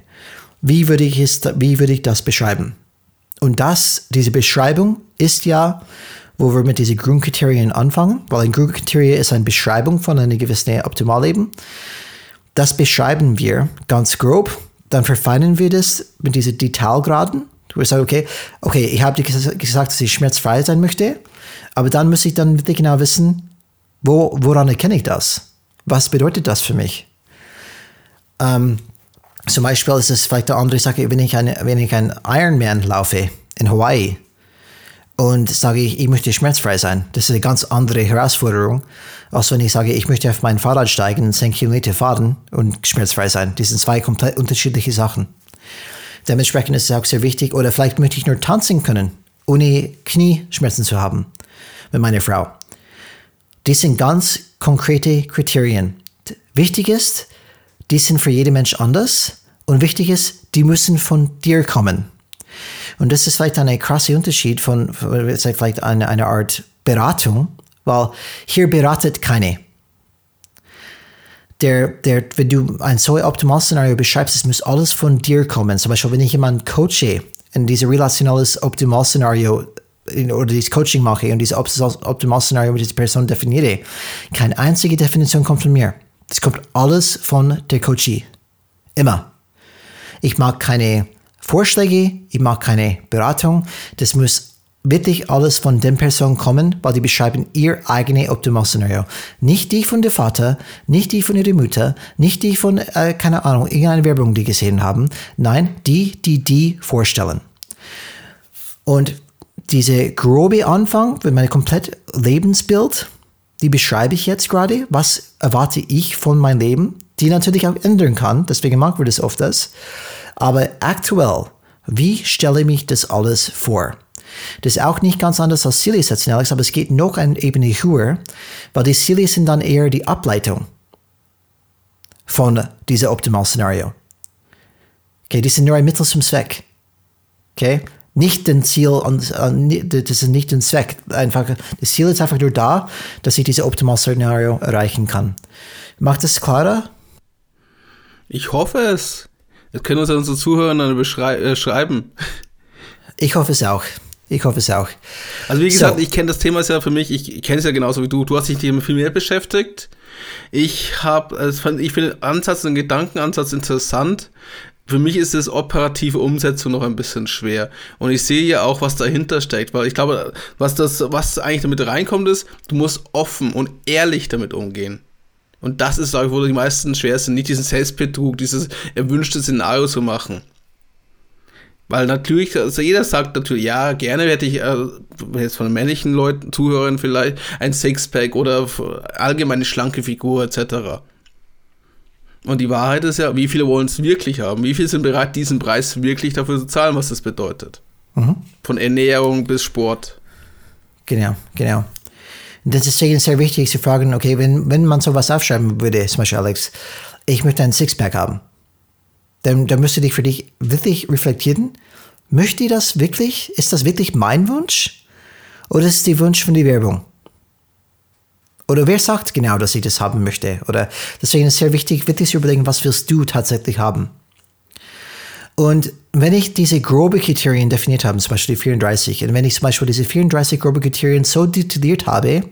wie würde ich, es, wie würde ich das beschreiben? Und das, diese Beschreibung ist ja, wo wir mit diesen Grundkriterien anfangen, weil ein Grundkriterien ist eine Beschreibung von einem gewissen Optimalleben. Das beschreiben wir ganz grob, dann verfeinern wir das mit diesen Detailgraden. Du sagen, okay, okay, ich habe gesagt, dass ich schmerzfrei sein möchte, aber dann muss ich dann wirklich genau wissen, wo, woran erkenne ich das? Was bedeutet das für mich? Ähm, zum Beispiel ist es vielleicht eine andere Sache, wenn ich, eine, wenn ich einen Ironman laufe in Hawaii und sage ich, ich möchte schmerzfrei sein. Das ist eine ganz andere Herausforderung, als wenn ich sage, ich möchte auf mein Fahrrad steigen, 10 Kilometer fahren und schmerzfrei sein. Das sind zwei komplett unterschiedliche Sachen. Dementsprechend ist es auch sehr wichtig, oder vielleicht möchte ich nur tanzen können, ohne Knieschmerzen zu haben mit meiner Frau. Das sind ganz konkrete Kriterien. Wichtig ist, die sind für jeden Mensch anders und wichtig ist, die müssen von dir kommen. Und das ist vielleicht ein krasser Unterschied von, vielleicht eine, eine Art Beratung, weil hier beratet keine. Der, der, wenn du ein so optimales Szenario beschreibst, es muss alles von dir kommen. Zum Beispiel, wenn ich jemanden coache in dieses relationales Optimal-Szenario oder dieses Coaching mache und dieses Optimal-Szenario mit dieser Person definiere, keine einzige Definition kommt von mir. Es kommt alles von der Coachie. Immer. Ich mag keine Vorschläge, ich mag keine Beratung. Das muss wirklich alles von den Personen kommen, weil die beschreiben ihr eigenes Optimalszenario. Nicht die von der Vater, nicht die von ihrer Mutter, nicht die von, äh, keine Ahnung, irgendeine Werbung, die gesehen haben. Nein, die, die die vorstellen. Und diese grobe Anfang, wenn mein komplett Lebensbild, die beschreibe ich jetzt gerade. Was erwarte ich von meinem Leben? Die natürlich auch ändern kann, deswegen machen wir das oft das. Aber aktuell, wie stelle ich mich das alles vor? Das ist auch nicht ganz anders als Silly setzen, Alex, aber es geht noch eine Ebene höher, weil die Silly sind dann eher die Ableitung von diesem Optimal-Szenario. Okay, die sind nur ein Mittel zum Zweck. Okay? Nicht den Ziel, äh, das ist nicht den Zweck. Einfach, das Ziel ist einfach nur da, dass ich dieses Optimal-Szenario erreichen kann. Macht es klarer? Ich hoffe es. Das können uns unsere Zuhörer dann äh, schreiben. Ich hoffe es auch. Ich hoffe es auch. Also wie gesagt, so. ich kenne das Thema ja für mich, ich, ich kenne es ja genauso wie du. Du hast dich damit viel mehr beschäftigt. Ich habe, ich finde den Ansatz, den Gedankenansatz interessant für mich ist das operative Umsetzung noch ein bisschen schwer. Und ich sehe ja auch, was dahinter steckt, weil ich glaube, was das, was eigentlich damit reinkommt, ist, du musst offen und ehrlich damit umgehen. Und das ist, glaube ich, wo die meisten schwer sind, nicht diesen Selbstbetrug, dieses erwünschte Szenario zu machen. Weil natürlich, also jeder sagt natürlich, ja, gerne hätte ich, äh, jetzt von männlichen Leuten, Zuhörern vielleicht, ein Sixpack oder allgemeine schlanke Figur etc. Und die Wahrheit ist ja, wie viele wollen es wirklich haben? Wie viele sind bereit, diesen Preis wirklich dafür zu zahlen, was das bedeutet? Mhm. Von Ernährung bis Sport. Genau, genau. Das ist sehr wichtig zu fragen, okay, wenn, wenn man sowas aufschreiben würde, zum Beispiel Alex, ich möchte ein Sixpack haben, dann, dann müsste dich für dich wirklich reflektieren, möchte ich das wirklich? Ist das wirklich mein Wunsch? Oder ist es der Wunsch von der Werbung? Oder wer sagt genau, dass ich das haben möchte? Oder deswegen ist es sehr wichtig, wirklich zu überlegen, was willst du tatsächlich haben? Und wenn ich diese grobe Kriterien definiert habe, zum Beispiel die 34, und wenn ich zum Beispiel diese 34 grobe Kriterien so detailliert habe,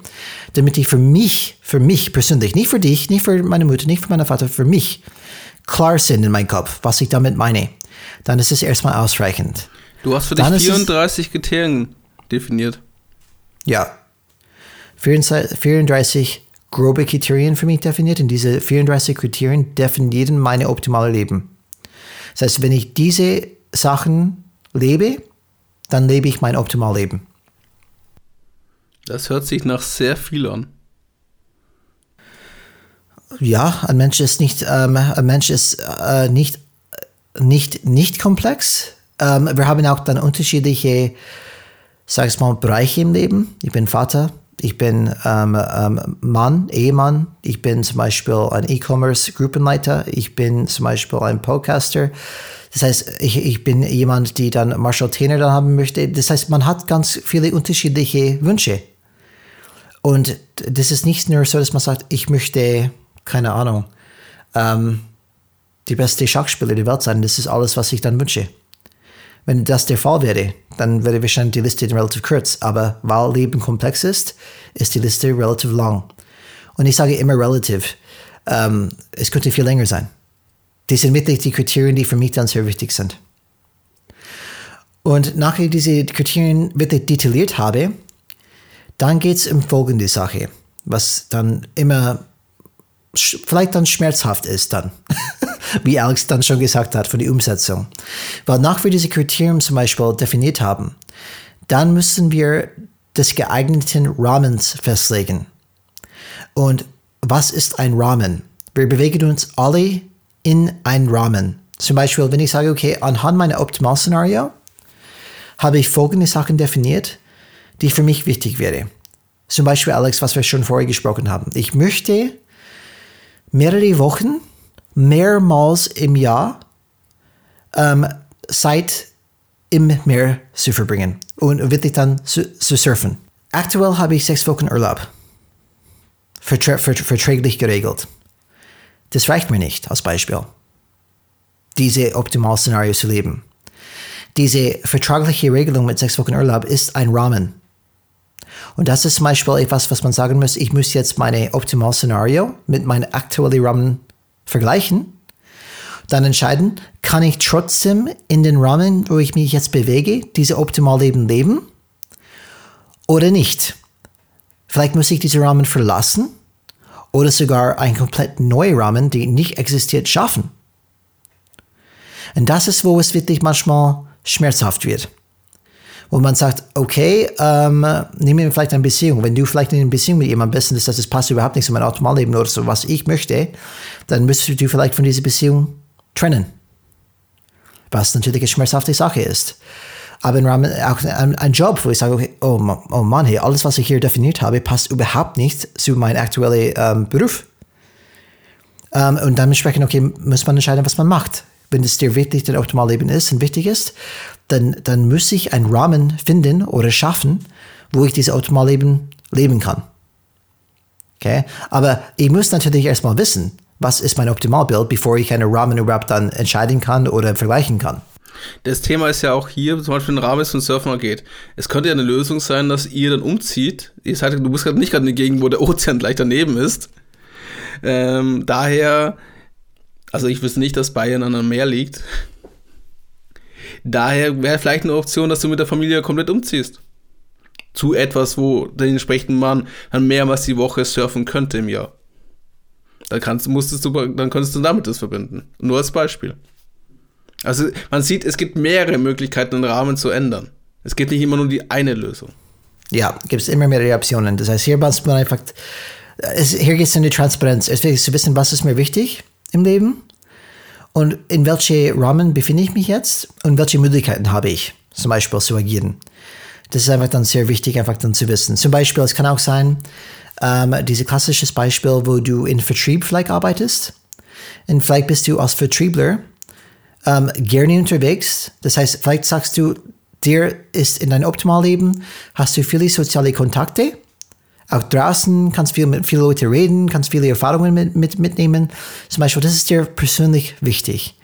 damit die für mich, für mich persönlich, nicht für dich, nicht für meine Mutter, nicht für meinen Vater, für mich klar sind in meinem Kopf, was ich damit meine, dann ist es erstmal ausreichend. Du hast für dich Dann ist es- 34 Kriterien definiert. Ja. 34 34 grobe Kriterien für mich definiert und diese 34 Kriterien definieren meine optimale Leben. Das heißt, wenn ich diese Sachen lebe, dann lebe ich mein optimales Leben. Das hört sich nach sehr viel an. Ja, ein Mensch ist nicht, ähm, ein Mensch ist äh, nicht, nicht, nicht komplex. Ähm, wir haben auch dann unterschiedliche, sag ich mal, Bereiche im Leben. Ich bin Vater, ich bin ähm, ähm, Mann, Ehemann, ich bin zum Beispiel ein E-Commerce-Gruppenleiter, ich bin zum Beispiel ein Podcaster. Das heißt, ich, ich bin jemand, die dann Marshall Tainer dann haben möchte. Das heißt, man hat ganz viele unterschiedliche Wünsche. Und das ist nicht nur so, dass man sagt, ich möchte, keine Ahnung, ähm, die beste Schachspieler der Welt sein. Das ist alles, was ich dann wünsche. Wenn das der Fall wäre, dann wäre wahrscheinlich die Liste relativ kurz. Aber weil Leben komplex ist, ist die Liste relativ lang. Und ich sage immer relativ. Ähm, es könnte viel länger sein. Das sind wirklich die Kriterien, die für mich dann sehr wichtig sind. Und nachdem ich diese Kriterien wirklich detailliert habe, dann geht es um folgende Sache, was dann immer vielleicht dann schmerzhaft ist dann, wie Alex dann schon gesagt hat, für die Umsetzung. Weil nach wir diese Kriterien zum Beispiel definiert haben, dann müssen wir des geeigneten Rahmens festlegen. Und was ist ein Rahmen? Wir bewegen uns alle in einen Rahmen. Zum Beispiel, wenn ich sage, okay, anhand meiner Optimalszenario habe ich folgende Sachen definiert, die für mich wichtig wäre. Zum Beispiel, Alex, was wir schon vorher gesprochen haben. Ich möchte mehrere Wochen, mehrmals im Jahr ähm, Zeit im Meer zu verbringen und wirklich dann zu, zu surfen. Aktuell habe ich sechs Wochen Urlaub. Verträ vert verträglich geregelt. Das reicht mir nicht als Beispiel, diese Optimalszenario zu leben. Diese vertragliche Regelung mit sechs Wochen Urlaub ist ein Rahmen. Und das ist zum Beispiel etwas, was man sagen muss, ich muss jetzt meine Optimalszenario mit meinem aktuellen Rahmen vergleichen, dann entscheiden, kann ich trotzdem in den Rahmen, wo ich mich jetzt bewege, diese Optimalleben leben oder nicht. Vielleicht muss ich diese Rahmen verlassen oder sogar einen komplett neuen Rahmen, der nicht existiert, schaffen. Und das ist, wo es wirklich manchmal schmerzhaft wird. Wo man sagt, okay, ähm, nehmen wir vielleicht eine Beziehung. Wenn du vielleicht in einer Beziehung mit jemandem bist und das, das passt überhaupt nicht zu meinem Optimalleben oder so, was ich möchte, dann müsstest du vielleicht von dieser Beziehung trennen. Was natürlich eine schmerzhafte Sache ist. Aber im Rahmen auch ein, ein Job, wo ich sage, okay, oh, oh Mann, hey, alles, was ich hier definiert habe, passt überhaupt nicht zu meinem aktuellen ähm, Beruf. Ähm, und dementsprechend, okay, muss man entscheiden, was man macht. Wenn es dir wirklich dein Optimalleben ist und wichtig ist, dann, dann muss ich einen Rahmen finden oder schaffen, wo ich dieses Optimalleben leben kann. Okay? Aber ich muss natürlich erstmal wissen, was ist mein Optimalbild, bevor ich einen Rahmen überhaupt dann entscheiden kann oder vergleichen kann. Das Thema ist ja auch hier, zum Beispiel im Rahmen von Surfen geht. Es könnte ja eine Lösung sein, dass ihr dann umzieht. Ihr seid, du bist gerade nicht gerade in der Gegend, wo der Ozean gleich daneben ist. Ähm, daher, also ich wüsste nicht, dass Bayern an einem Meer liegt. Daher wäre vielleicht eine Option, dass du mit der Familie komplett umziehst. Zu etwas, wo den entsprechenden Mann dann mehrmals die Woche surfen könnte im Jahr. Dann kannst, musstest du, dann könntest du damit das verbinden. Nur als Beispiel. Also man sieht, es gibt mehrere Möglichkeiten, den Rahmen zu ändern. Es gibt nicht immer nur die eine Lösung. Ja, gibt es immer mehrere Optionen. Das heißt, hier muss man einfach, hier geht es um die Transparenz. Es ist zu wissen, was ist mir wichtig im Leben und in welche Rahmen befinde ich mich jetzt und welche Möglichkeiten habe ich, zum Beispiel zu agieren. Das ist einfach dann sehr wichtig, einfach dann zu wissen. Zum Beispiel, es kann auch sein, ähm, dieses klassisches Beispiel, wo du in Vertrieb vielleicht arbeitest und vielleicht bist du als Vertriebler ähm, gerne unterwegs. Das heißt, vielleicht sagst du, dir ist in deinem Optimalleben, hast du viele soziale Kontakte, Auch draußen kannst viel mit vielen Leuten reden, kannst viele Erfahrungen mit, mit, mitnehmen. Zum Beispiel, das ist dir persönlich wichtig.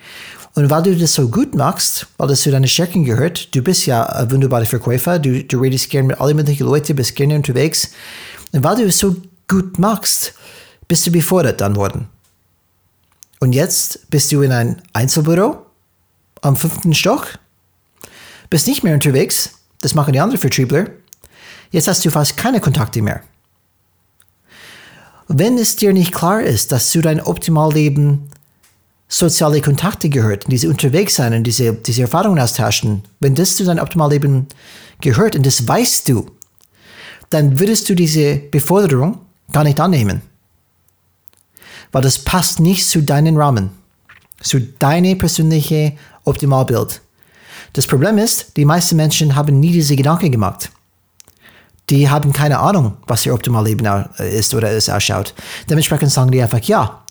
Und weil du das so gut machst, weil das zu deinen Stärken gehört, du bist ja ein wunderbarer Verkäufer, du, du redest gerne mit allen möglichen Leuten, bist gerne unterwegs. Und weil du es so gut machst, bist du befördert dann worden. Und jetzt bist du in ein Einzelbüro am fünften Stock, bist nicht mehr unterwegs, das machen die anderen Vertriebler. Jetzt hast du fast keine Kontakte mehr. Wenn es dir nicht klar ist, dass zu deinem Optimalleben soziale Kontakte gehört, diese unterwegs sein und diese, diese Erfahrungen austauschen, wenn das zu deinem Optimalleben gehört und das weißt du, dann würdest du diese Beforderung gar nicht annehmen. Weil das passt nicht zu deinen Rahmen, zu deinem persönlichen Optimalbild. Das Problem ist, die meisten Menschen haben nie diese Gedanken gemacht. Die haben keine Ahnung, was ihr Optimalleben ist oder es ausschaut. Dementsprechend sagen die einfach ja.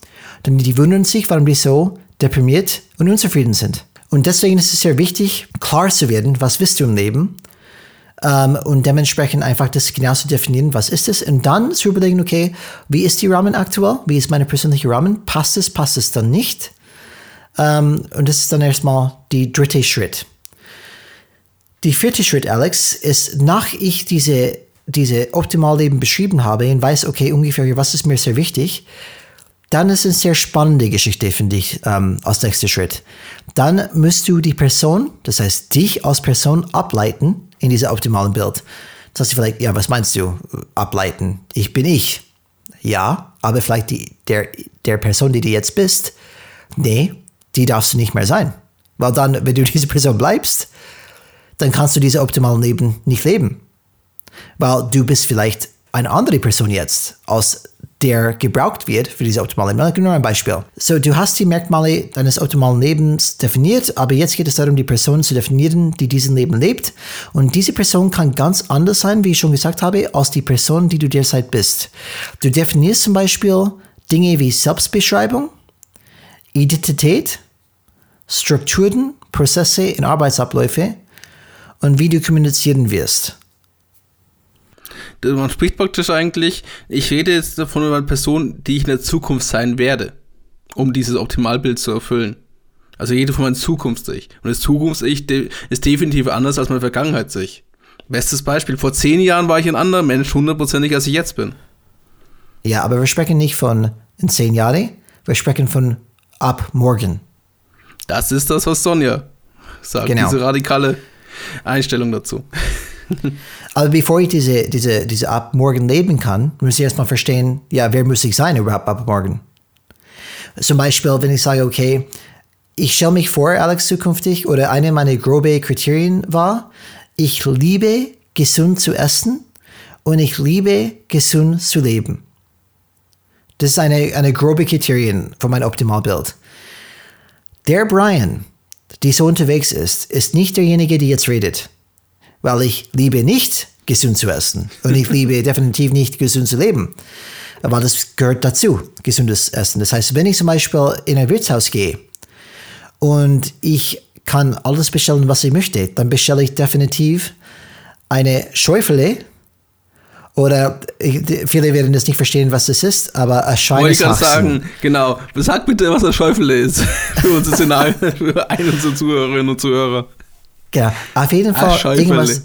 Denn die wundern sich, warum die so deprimiert und unzufrieden sind. Und deswegen ist es sehr wichtig, klar zu werden, was willst du im Leben ähm, und dementsprechend einfach das genau zu definieren, was ist es und dann zu überlegen, okay, wie ist die Rahmen aktuell, wie ist meine persönliche Rahmen, passt es, passt es dann nicht ähm, und das ist dann erstmal die dritte Schritt. Die vierte Schritt, Alex, ist, nach ich diese, diese Optimalleben beschrieben habe und weiß, okay, ungefähr, was ist mir sehr wichtig, dann ist es eine sehr spannende Geschichte, finde ich, ähm, als nächster Schritt. Dann musst du die Person, das heißt dich als Person ableiten in diesem optimalen Bild. Das heißt vielleicht, ja, was meinst du? Ableiten. Ich bin ich. Ja, aber vielleicht die, der, der Person, die du jetzt bist, nee, die darfst du nicht mehr sein. Weil dann, wenn du diese Person bleibst, dann kannst du diese optimalen Leben nicht leben. Weil du bist vielleicht eine andere Person jetzt, als der gebraucht wird für diese optimale Leben. Nur ein Beispiel. So, du hast die Merkmale deines optimalen Lebens definiert, aber jetzt geht es darum, die Person zu definieren, die diesen Leben lebt. Und diese Person kann ganz anders sein, wie ich schon gesagt habe, als die Person, die du derzeit bist. Du definierst zum Beispiel Dinge wie Selbstbeschreibung, Identität, Strukturen, Prozesse und Arbeitsabläufe und wie du kommunizieren wirst. Man spricht praktisch eigentlich, ich rede jetzt davon über eine Person, die ich in der Zukunft sein werde, um dieses Optimalbild zu erfüllen. Also jede von meinem Zukunfts-Ich. Und das Zukunfts-Ich ist definitiv anders als mein Vergangenheits-Ich. Bestes Beispiel, vor zehn Jahren war ich ein anderer Mensch, hundertprozentig, als ich jetzt bin. Ja, aber wir sprechen nicht von in zehn Jahren, wir sprechen von ab morgen. Das ist das, was Sonja sagt, genau. diese radikale Einstellung dazu. Aber bevor ich diese, diese, diese ab morgen leben kann, muss ich erstmal verstehen, ja, wer muss ich sein überhaupt ab morgen? Zum Beispiel, wenn ich sage, okay, ich stelle mich vor, Alex, zukünftig, oder eine meiner grobe Kriterien war, ich liebe gesund zu essen und ich liebe gesund zu leben. Das ist eine, eine grobe Kriterien für mein Optimalbild. Der Brian, die so unterwegs ist, ist nicht derjenige, der jetzt redet. Weil ich liebe nicht, gesund zu essen. Und ich liebe definitiv nicht, gesund zu leben. Weil das gehört dazu, gesundes Essen. Das heißt, wenn ich zum Beispiel in ein Wirtshaus gehe und ich kann alles bestellen, was ich möchte, dann bestelle ich definitiv eine Schäufele oder viele werden das nicht verstehen, was das ist, aber ein Schweineshaxen. Wollte ich sagen, genau. Sag bitte, was ein Schäufele ist. für uns ist für einen unserer Zuhörerinnen und Zuhörer. Genau. Auf jeden Fall Ach, irgendwas.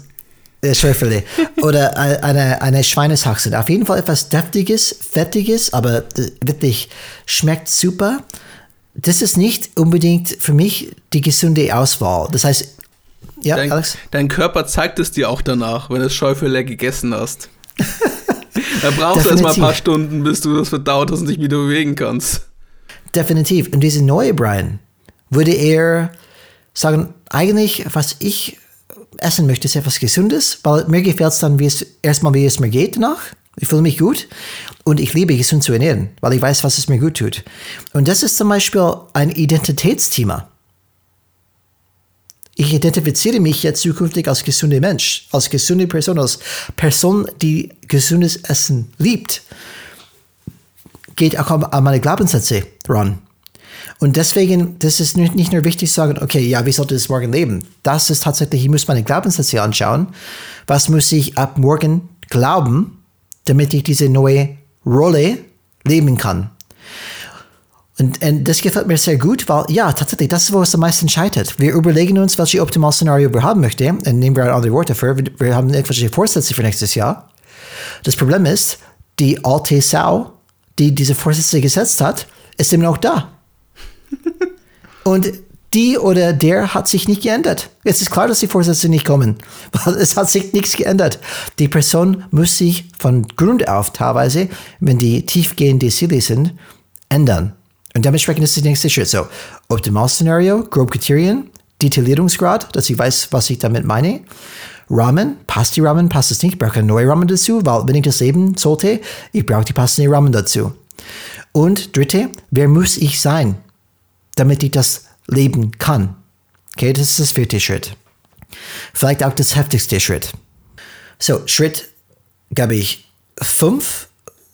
Äh, Schäufele. Oder eine, eine Schweineshaxe. Auf jeden Fall etwas deftiges, fettiges, aber wirklich schmeckt super. Das ist nicht unbedingt für mich die gesunde Auswahl. Das heißt, ja, dein, Alex? Dein Körper zeigt es dir auch danach, wenn du das Schäufele gegessen hast. Da brauchst du erstmal ein paar Stunden, bis du das verdaut hast und dich wieder bewegen kannst. Definitiv. Und diese neue Brian würde eher sagen, eigentlich, was ich essen möchte, ist etwas Gesundes, weil mir gefällt es dann, wie es erstmal, wie es mir geht danach. Ich fühle mich gut und ich liebe gesund zu ernähren, weil ich weiß, was es mir gut tut. Und das ist zum Beispiel ein Identitätsthema. Ich identifiziere mich jetzt zukünftig als gesunder Mensch, als gesunde Person, als Person, die gesundes Essen liebt. Geht auch an meine Glaubenssätze ran. Und deswegen, das ist nicht nur wichtig zu sagen, okay, ja, wie sollte es morgen leben? Das ist tatsächlich, ich muss meine Glaubenssätze anschauen. Was muss ich ab morgen glauben, damit ich diese neue Rolle leben kann. Und, und, das gefällt mir sehr gut, weil ja, tatsächlich, das ist, wo es am meisten scheitert. Wir überlegen uns, welche Optimalszenario wir haben möchten und nehmen wir andere Worte für. Wir, wir haben irgendwelche Vorsätze für nächstes Jahr. Das Problem ist, die alte Sau, die diese Vorsätze gesetzt hat, ist immer noch da. und die oder der hat sich nicht geändert. Es ist klar, dass die Vorsätze nicht kommen, weil es hat sich nichts geändert. Die Person muss sich von Grund auf teilweise, wenn die tiefgehende Ziele sind, ändern. Und dementsprechend ist der nächste Schritt so. Optimalszenario, grob Kriterien, Detaillierungsgrad, dass ich weiß, was ich damit meine. Rahmen, passt die Rahmen, passt es nicht, ich brauche eine neue Rahmen dazu, weil wenn ich das leben sollte, ich brauche die passende Rahmen dazu. Und dritte, wer muss ich sein, damit ich das leben kann? Okay, das ist das vierte Schritt. Vielleicht auch das heftigste Schritt. So, Schritt, glaube ich, fünf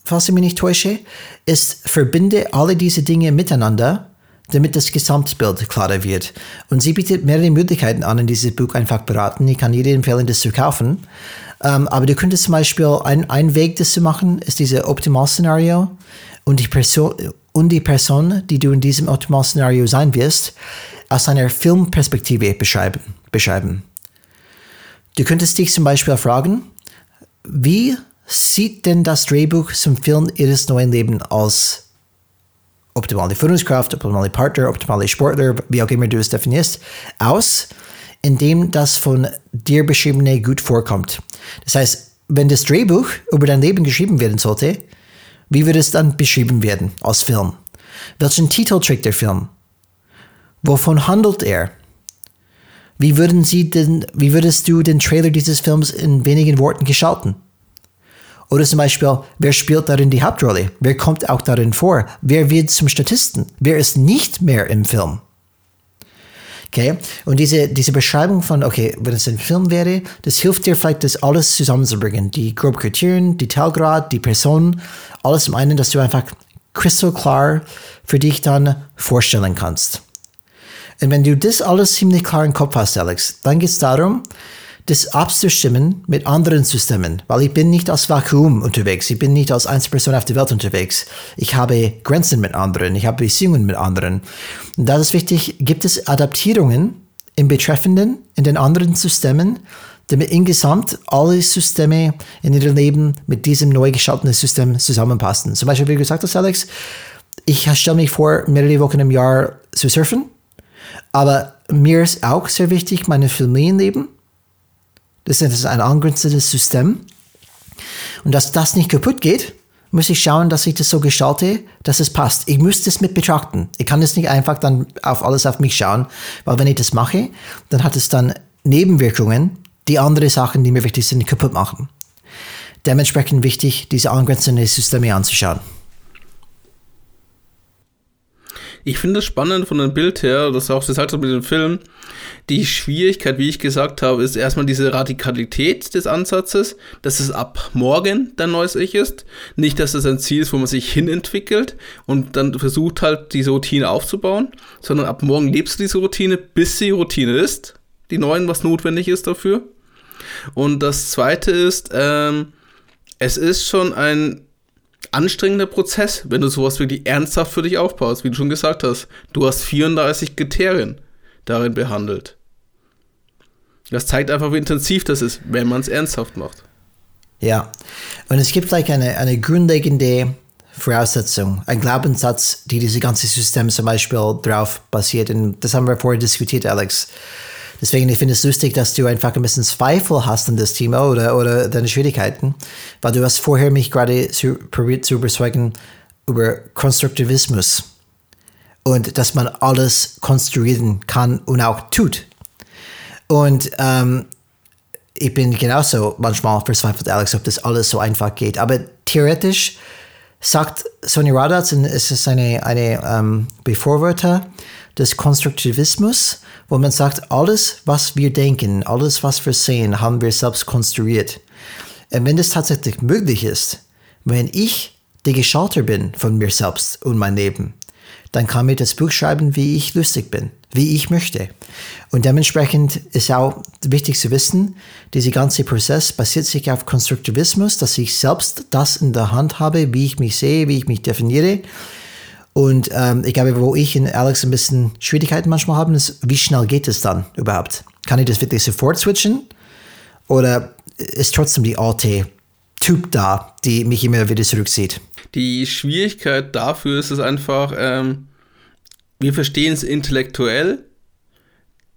falls ich mich nicht täusche, ist, verbinde alle diese Dinge miteinander, damit das Gesamtbild klarer wird. Und sie bietet mehrere Möglichkeiten an, in diesem Buch einfach beraten. Ich kann jedem empfehlen, das zu kaufen. Um, ähm, aber du könntest zum Beispiel, ein, ein Weg, das zu machen, ist dieses Optimalszenario und die Person, und die Person, die du in diesem Optimalszenario sein wirst, aus einer Filmperspektive beschreiben. beschreiben. Du könntest dich zum Beispiel fragen, wie sieht denn das Drehbuch zum Film ihres neuen Lebens als optimale Führungskraft, optimale Partner, optimale Sportler, wie auch immer du es definierst, aus, indem das von dir beschriebene gut vorkommt. Das heißt, wenn das Drehbuch über dein Leben geschrieben werden sollte, wie würde es dann beschrieben werden als Film? Welchen Titel trägt der Film? Wovon handelt er? Wie, würden Sie denn, wie würdest du den Trailer dieses Films in wenigen Worten gestalten? Oder zum Beispiel, wer spielt darin die Hauptrolle? Wer kommt auch darin vor? Wer wird zum Statisten? Wer ist nicht mehr im Film? Okay? Und diese, diese Beschreibung von, okay, wenn es ein Film wäre, das hilft dir vielleicht, das alles zusammenzubringen. Die groben Kriterien, Detailgrad, die Person, alles im einen, dass du einfach crystal klar für dich dann vorstellen kannst. Und wenn du das alles ziemlich klar im Kopf hast, Alex, dann geht es darum, das abzustimmen mit anderen Systemen, weil ich bin nicht als Vakuum unterwegs, ich bin nicht als Einzelperson auf der Welt unterwegs. Ich habe Grenzen mit anderen, ich habe Beziehungen mit anderen. Und da ist wichtig, gibt es Adaptierungen im Betreffenden, in den anderen Systemen, damit insgesamt alle Systeme in ihrem Leben mit diesem neu gestalteten System zusammenpassen. Zum Beispiel, wie du gesagt hast, Alex, ich stelle mich vor, mehrere Wochen im Jahr zu surfen, aber mir ist auch sehr wichtig, meine Familienleben das ist ein angrenzendes System. Und dass das nicht kaputt geht, muss ich schauen, dass ich das so gestalte, dass es passt. Ich muss das mit betrachten. Ich kann das nicht einfach dann auf alles auf mich schauen, weil wenn ich das mache, dann hat es dann Nebenwirkungen, die andere Sachen, die mir wichtig sind, kaputt machen. Dementsprechend wichtig, diese angrenzenden Systeme anzuschauen. Ich finde es spannend von dem Bild her, das auch das halt so mit dem Film. Die Schwierigkeit, wie ich gesagt habe, ist erstmal diese Radikalität des Ansatzes, dass es ab morgen dein neues Ich ist. Nicht, dass es ein Ziel ist, wo man sich hinentwickelt und dann versucht halt diese Routine aufzubauen, sondern ab morgen lebst du diese Routine, bis sie Routine ist. Die neuen, was notwendig ist dafür. Und das zweite ist, ähm, es ist schon ein anstrengender Prozess, wenn du sowas wirklich ernsthaft für dich aufbaust, wie du schon gesagt hast. Du hast 34 Kriterien darin behandelt. Das zeigt einfach, wie intensiv das ist, wenn man es ernsthaft macht. Ja, und es gibt like eine, eine grundlegende Voraussetzung, ein Glaubenssatz, die dieses ganze System zum Beispiel drauf basiert. Und das haben wir vorher diskutiert, Alex. Deswegen, ich finde es lustig, dass du einfach ein bisschen Zweifel hast an das Thema oder, oder deine Schwierigkeiten, weil du hast vorher mich gerade zu, probiert zu überzeugen über Konstruktivismus und dass man alles konstruieren kann und auch tut. Und ähm, ich bin genauso manchmal verzweifelt, Alex, ob das alles so einfach geht. Aber theoretisch sagt Sonny Radatz, es ist eine, eine ähm, Befürworter des Konstruktivismus, wo man sagt, alles, was wir denken, alles, was wir sehen, haben wir selbst konstruiert. Und wenn das tatsächlich möglich ist, wenn ich der Gestalter bin von mir selbst und mein Leben, dann kann ich das Buch schreiben, wie ich lustig bin, wie ich möchte. Und dementsprechend ist auch wichtig zu wissen, dieser ganze Prozess basiert sich auf Konstruktivismus, dass ich selbst das in der Hand habe, wie ich mich sehe, wie ich mich definiere. Und ähm, ich glaube, wo ich und Alex ein bisschen Schwierigkeiten manchmal haben, ist, wie schnell geht es dann überhaupt? Kann ich das wirklich sofort switchen? Oder ist trotzdem die alte Typ da, die mich immer wieder zurückzieht? Die Schwierigkeit dafür ist es einfach, ähm, wir verstehen es intellektuell,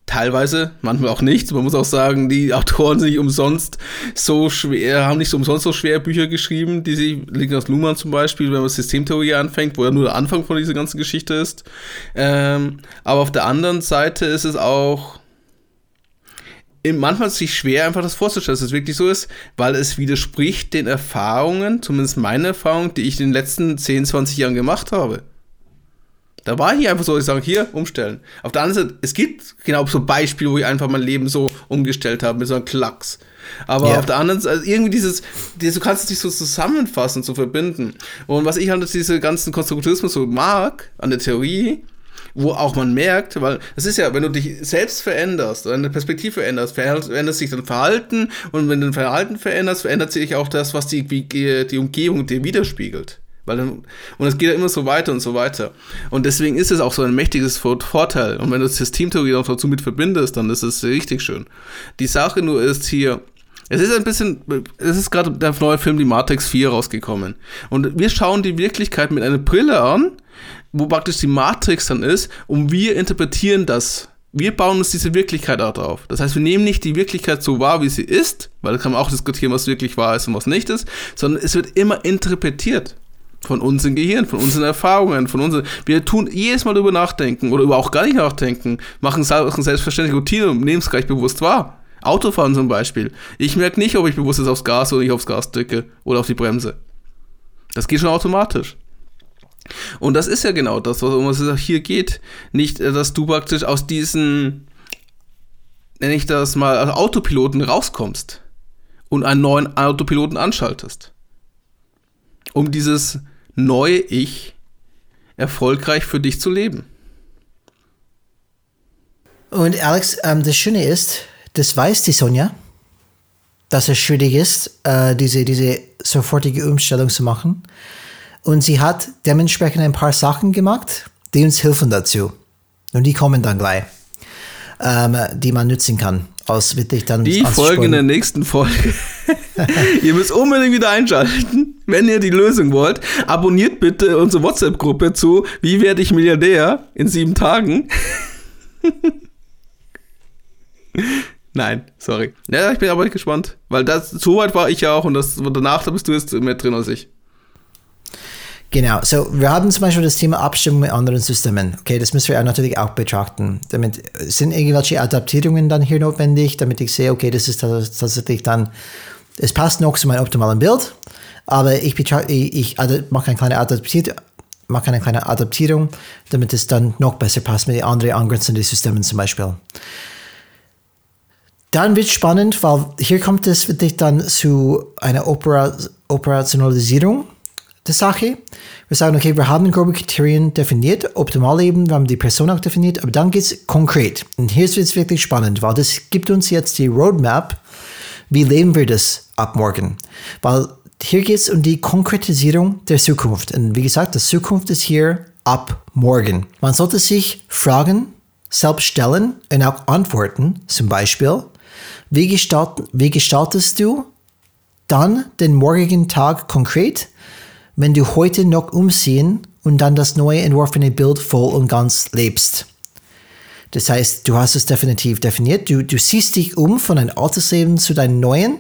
teilweise, manchmal auch nicht. Man muss auch sagen, die Autoren sind nicht umsonst so schwer, haben nicht so umsonst so schwere Bücher geschrieben, die sie, Linus Luhmann zum Beispiel, wenn man Systemtheorie anfängt, wo ja nur der Anfang von dieser ganzen Geschichte ist. Ähm, aber auf der anderen Seite ist es auch manchmal sich schwer, einfach das vorzustellen, dass es wirklich so ist, weil es widerspricht den Erfahrungen, zumindest meine Erfahrungen, die ich in den letzten 10, 20 Jahren gemacht habe. Da war ich einfach so, ich sage, hier, umstellen. Auf der anderen Seite, es gibt genau so Beispiele, wo ich einfach mein Leben so umgestellt habe, mit so einem Klacks. Aber ja. auf der anderen Seite, also irgendwie dieses, du kannst es nicht so zusammenfassen, so verbinden. Und was ich halt diese ganzen Konstruktivismus so mag, an der Theorie, wo auch man merkt, weil es ist ja, wenn du dich selbst veränderst, deine Perspektive veränderst, verändert sich dein Verhalten und wenn du dein Verhalten veränderst, verändert sich auch das, was die, die Umgebung dir widerspiegelt. Weil dann, und es geht ja immer so weiter und so weiter. Und deswegen ist es auch so ein mächtiges Vorteil. Und wenn du das Teamtheorie noch dazu mit verbindest, dann ist es richtig schön. Die Sache nur ist hier, es ist ein bisschen, es ist gerade der neue Film Die Matrix 4 rausgekommen. Und wir schauen die Wirklichkeit mit einer Brille an, wo praktisch die Matrix dann ist, und wir interpretieren das. Wir bauen uns diese Wirklichkeit auch drauf. Das heißt, wir nehmen nicht die Wirklichkeit so wahr, wie sie ist, weil da kann man auch diskutieren, was wirklich wahr ist und was nicht ist, sondern es wird immer interpretiert von unseren Gehirn, von unseren Erfahrungen, von unseren. Wir tun jedes Mal darüber nachdenken oder über auch gar nicht nachdenken, machen Sachen selbstverständlich Routine und nehmen es gleich bewusst wahr. Autofahren zum Beispiel. Ich merke nicht, ob ich bewusst ist aufs Gas oder nicht aufs Gas drücke oder auf die Bremse. Das geht schon automatisch. Und das ist ja genau das, um was es hier geht. Nicht, äh, dass du praktisch aus diesen, nenne ich das mal, Autopiloten rauskommst und einen neuen Autopiloten anschaltest. Um dieses neue Ich erfolgreich für dich zu leben. Und Alex, ähm, das Schöne ist, das weiß die Sonja, dass es schwierig ist, äh, diese, diese sofortige Umstellung zu machen. Und sie hat dementsprechend ein paar Sachen gemacht, die uns helfen dazu. Und die kommen dann gleich, ähm, die man nutzen kann. Aus wirklich dann die Folge in der nächsten Folge. ihr müsst unbedingt wieder einschalten, wenn ihr die Lösung wollt. Abonniert bitte unsere WhatsApp-Gruppe zu Wie werde ich Milliardär in sieben Tagen. Nein, sorry. Ja, ich bin aber gespannt. Weil das, so weit war ich ja auch und das, danach da bist du jetzt mehr drin als ich. Genau, so wir haben zum Beispiel das Thema Abstimmung mit anderen Systemen. Okay, das müssen wir natürlich auch betrachten. Damit sind irgendwelche Adaptierungen dann hier notwendig, damit ich sehe, okay, das ist tatsächlich dann, es passt noch zu meinem optimalen Bild, aber ich, ich, ich mache eine kleine Adaptierung eine kleine Adaptierung, damit es dann noch besser passt mit den anderen angrenzenden Systemen zum Beispiel. Dann wird es spannend, weil hier kommt es wirklich dann zu einer Opera Operationalisierung der Sache. Wir sagen, okay, wir haben grobe Kriterien definiert, optimal eben, wir haben die Person auch definiert, aber dann geht es konkret. Und hier wird es wirklich spannend, weil das gibt uns jetzt die Roadmap, wie leben wir das ab morgen. Weil hier geht es um die Konkretisierung der Zukunft. Und wie gesagt, die Zukunft ist hier ab morgen. Man sollte sich Fragen selbst stellen und auch antworten. Zum Beispiel, wie, gestalten, wie gestaltest du dann den morgigen Tag konkret? wenn du heute noch umziehen und dann das neue entworfene Bild voll und ganz lebst. Das heißt, du hast es definitiv definiert. Du, du siehst dich um von deinem altes Leben zu deinem neuen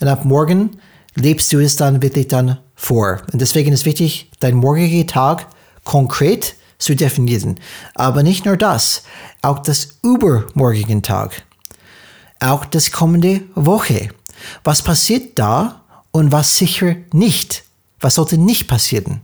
und ab morgen lebst du es dann wirklich dann vor. Und deswegen ist wichtig, dein morgiger Tag konkret zu definieren. Aber nicht nur das, auch das übermorgigen Tag. Auch das kommende Woche. Was passiert da und was sicher nicht was sollte nicht passieren?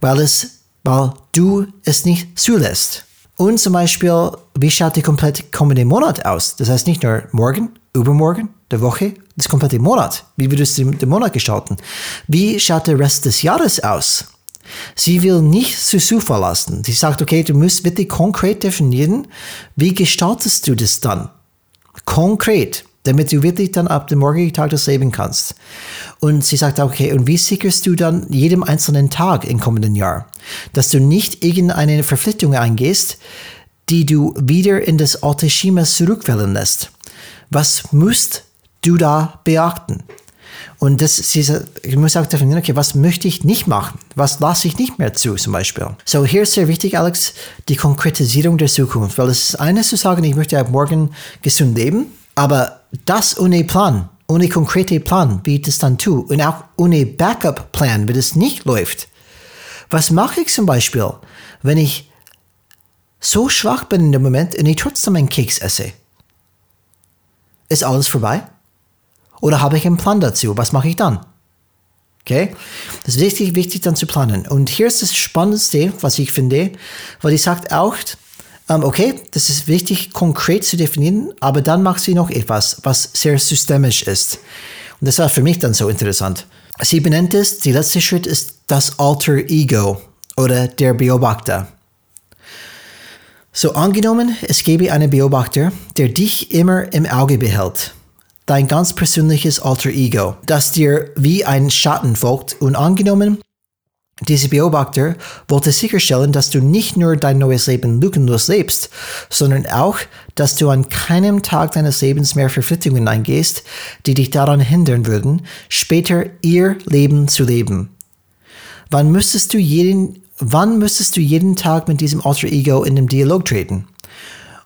Weil es, weil du es nicht zulässt. Und zum Beispiel, wie schaut der komplette kommende Monat aus? Das heißt nicht nur morgen, übermorgen, der Woche, das komplette Monat. Wie würdest du den Monat gestalten? Wie schaut der Rest des Jahres aus? Sie will nicht zu Zufall lassen. Sie sagt, okay, du musst wirklich konkret definieren, wie gestaltest du das dann? Konkret, damit du wirklich dann ab dem morgigen Tag das leben kannst. Und sie sagt, okay, und wie sicherst du dann jedem einzelnen Tag im kommenden Jahr, dass du nicht irgendeine Verpflichtung eingehst, die du wieder in das alte Schema zurückfallen lässt? Was musst du da beachten? Und das, ich muss auch definieren, okay, was möchte ich nicht machen? Was lasse ich nicht mehr zu, zum Beispiel? So, hier ist sehr wichtig, Alex, die Konkretisierung der Zukunft. Weil es ist eines zu sagen, ich möchte ab morgen gesund leben, aber das ohne Plan, ohne konkrete Plan, wie ich das dann tue, und auch ohne Backup-Plan, wie das nicht läuft. Was mache ich zum Beispiel, wenn ich so schwach bin in dem Moment und ich trotzdem einen Keks esse? Ist alles vorbei? Oder habe ich einen Plan dazu? Was mache ich dann? Okay? Das ist wichtig, wichtig dann zu planen. Und hier ist das Spannendste, was ich finde, weil die sagt auch, okay, das ist wichtig, konkret zu definieren, aber dann macht sie noch etwas, was sehr systemisch ist. Und das war für mich dann so interessant. Sie benennt es, der letzte Schritt ist das Alter Ego oder der Beobachter. So angenommen, es gäbe einen Beobachter, der dich immer im Auge behält dein ganz persönliches Alter Ego, das dir wie ein Schatten folgt und angenommen, diese Beobachter wollte sicherstellen, dass du nicht nur dein neues Leben lückenlos lebst, sondern auch, dass du an keinem Tag deines Lebens mehr Verpflichtungen eingehst, die dich daran hindern würden, später ihr Leben zu leben. Wann müsstest du jeden, wann müsstest du jeden Tag mit diesem Alter Ego in den Dialog treten?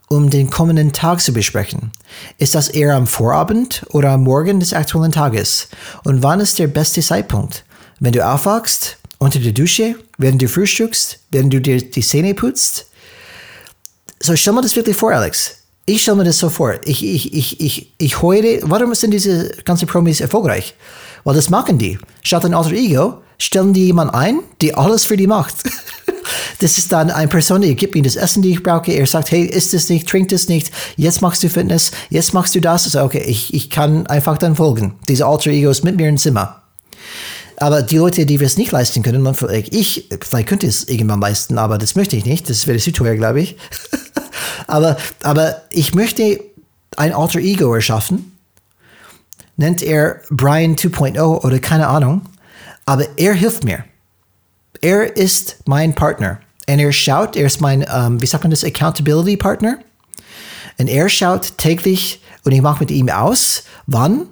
um den kommenden Tag zu besprechen. Ist das eher am Vorabend oder am Morgen des aktuellen Tages? Und wann ist der beste Zeitpunkt? Wenn du aufwachst, unter der Dusche, während du frühstückst, während du dir die Zähne putzt? So stell mir das wirklich vor, Alex. Ich stelle mir das so vor. Ich, ich, ich, ich, ich heule, warum sind diese ganzen Promis erfolgreich? Weil das machen die. Statt ein alter Ego stellen die jemanden ein, die alles für die macht. Das ist dann eine Person, die gibt mir das Essen, die ich brauche. Er sagt, hey, isst es nicht, trink es nicht, jetzt machst du Fitness, jetzt machst du das. Also, okay, ich, ich kann einfach dann folgen. Diese Alter Ego ist mit mir im Zimmer. Aber die Leute, die wir es nicht leisten können, vielleicht ich, vielleicht könnte es irgendwann leisten, aber das möchte ich nicht. Das wäre zu teuer, glaube ich. aber, aber ich möchte ein Alter Ego erschaffen. Nennt er Brian 2.0 oder keine Ahnung. Aber er hilft mir. Er ist mein Partner. Und er schaut, er ist mein, um, ähm, wie sagt man das, Accountability Partner. Und er schaut täglich und ich mache mit ihm aus, wann,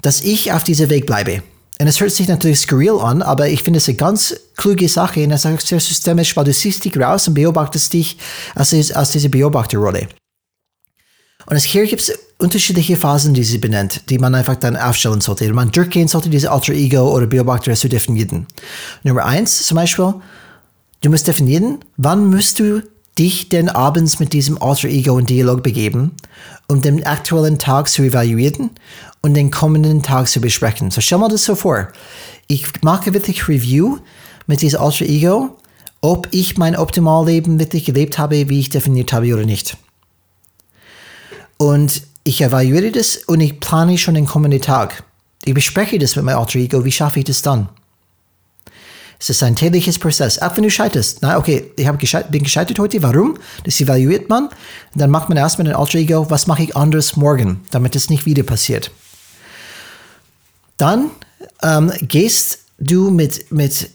dass ich auf diesem Weg bleibe. Und es hört sich natürlich skurril an, aber ich finde es eine ganz kluge Sache und es ist auch sehr systemisch, weil du siehst dich raus und beobachtest dich aus, aus dieser Beobachterrolle. Und hier gibt es unterschiedliche Phasen, die sie benennt, die man einfach dann aufstellen sollte. Man durchgehen sollte, diese Alter Ego oder Beobachter zu definieren. Nummer eins zum Beispiel, Du musst definieren, wann musst du dich denn abends mit diesem Alter Ego in Dialog begeben, um den aktuellen Tag zu evaluieren und den kommenden Tag zu besprechen. So stell mal das so vor. Ich mache wirklich Review mit diesem Alter Ego, ob ich mein Optimalleben wirklich gelebt habe, wie ich definiert habe oder nicht. Und ich evaluiere das und ich plane schon den kommenden Tag. Ich bespreche das mit meinem Alter Ego, wie schaffe ich das dann? Es ist ein tägliches Prozess. Auch wenn du scheiterst. Na, okay, ich gescheit, bin gescheitert heute. Warum? Das evaluiert man. Dann macht man erstmal ein Alter Ego. Was mache ich anders morgen, damit es nicht wieder passiert? Dann ähm, gehst du mit, mit,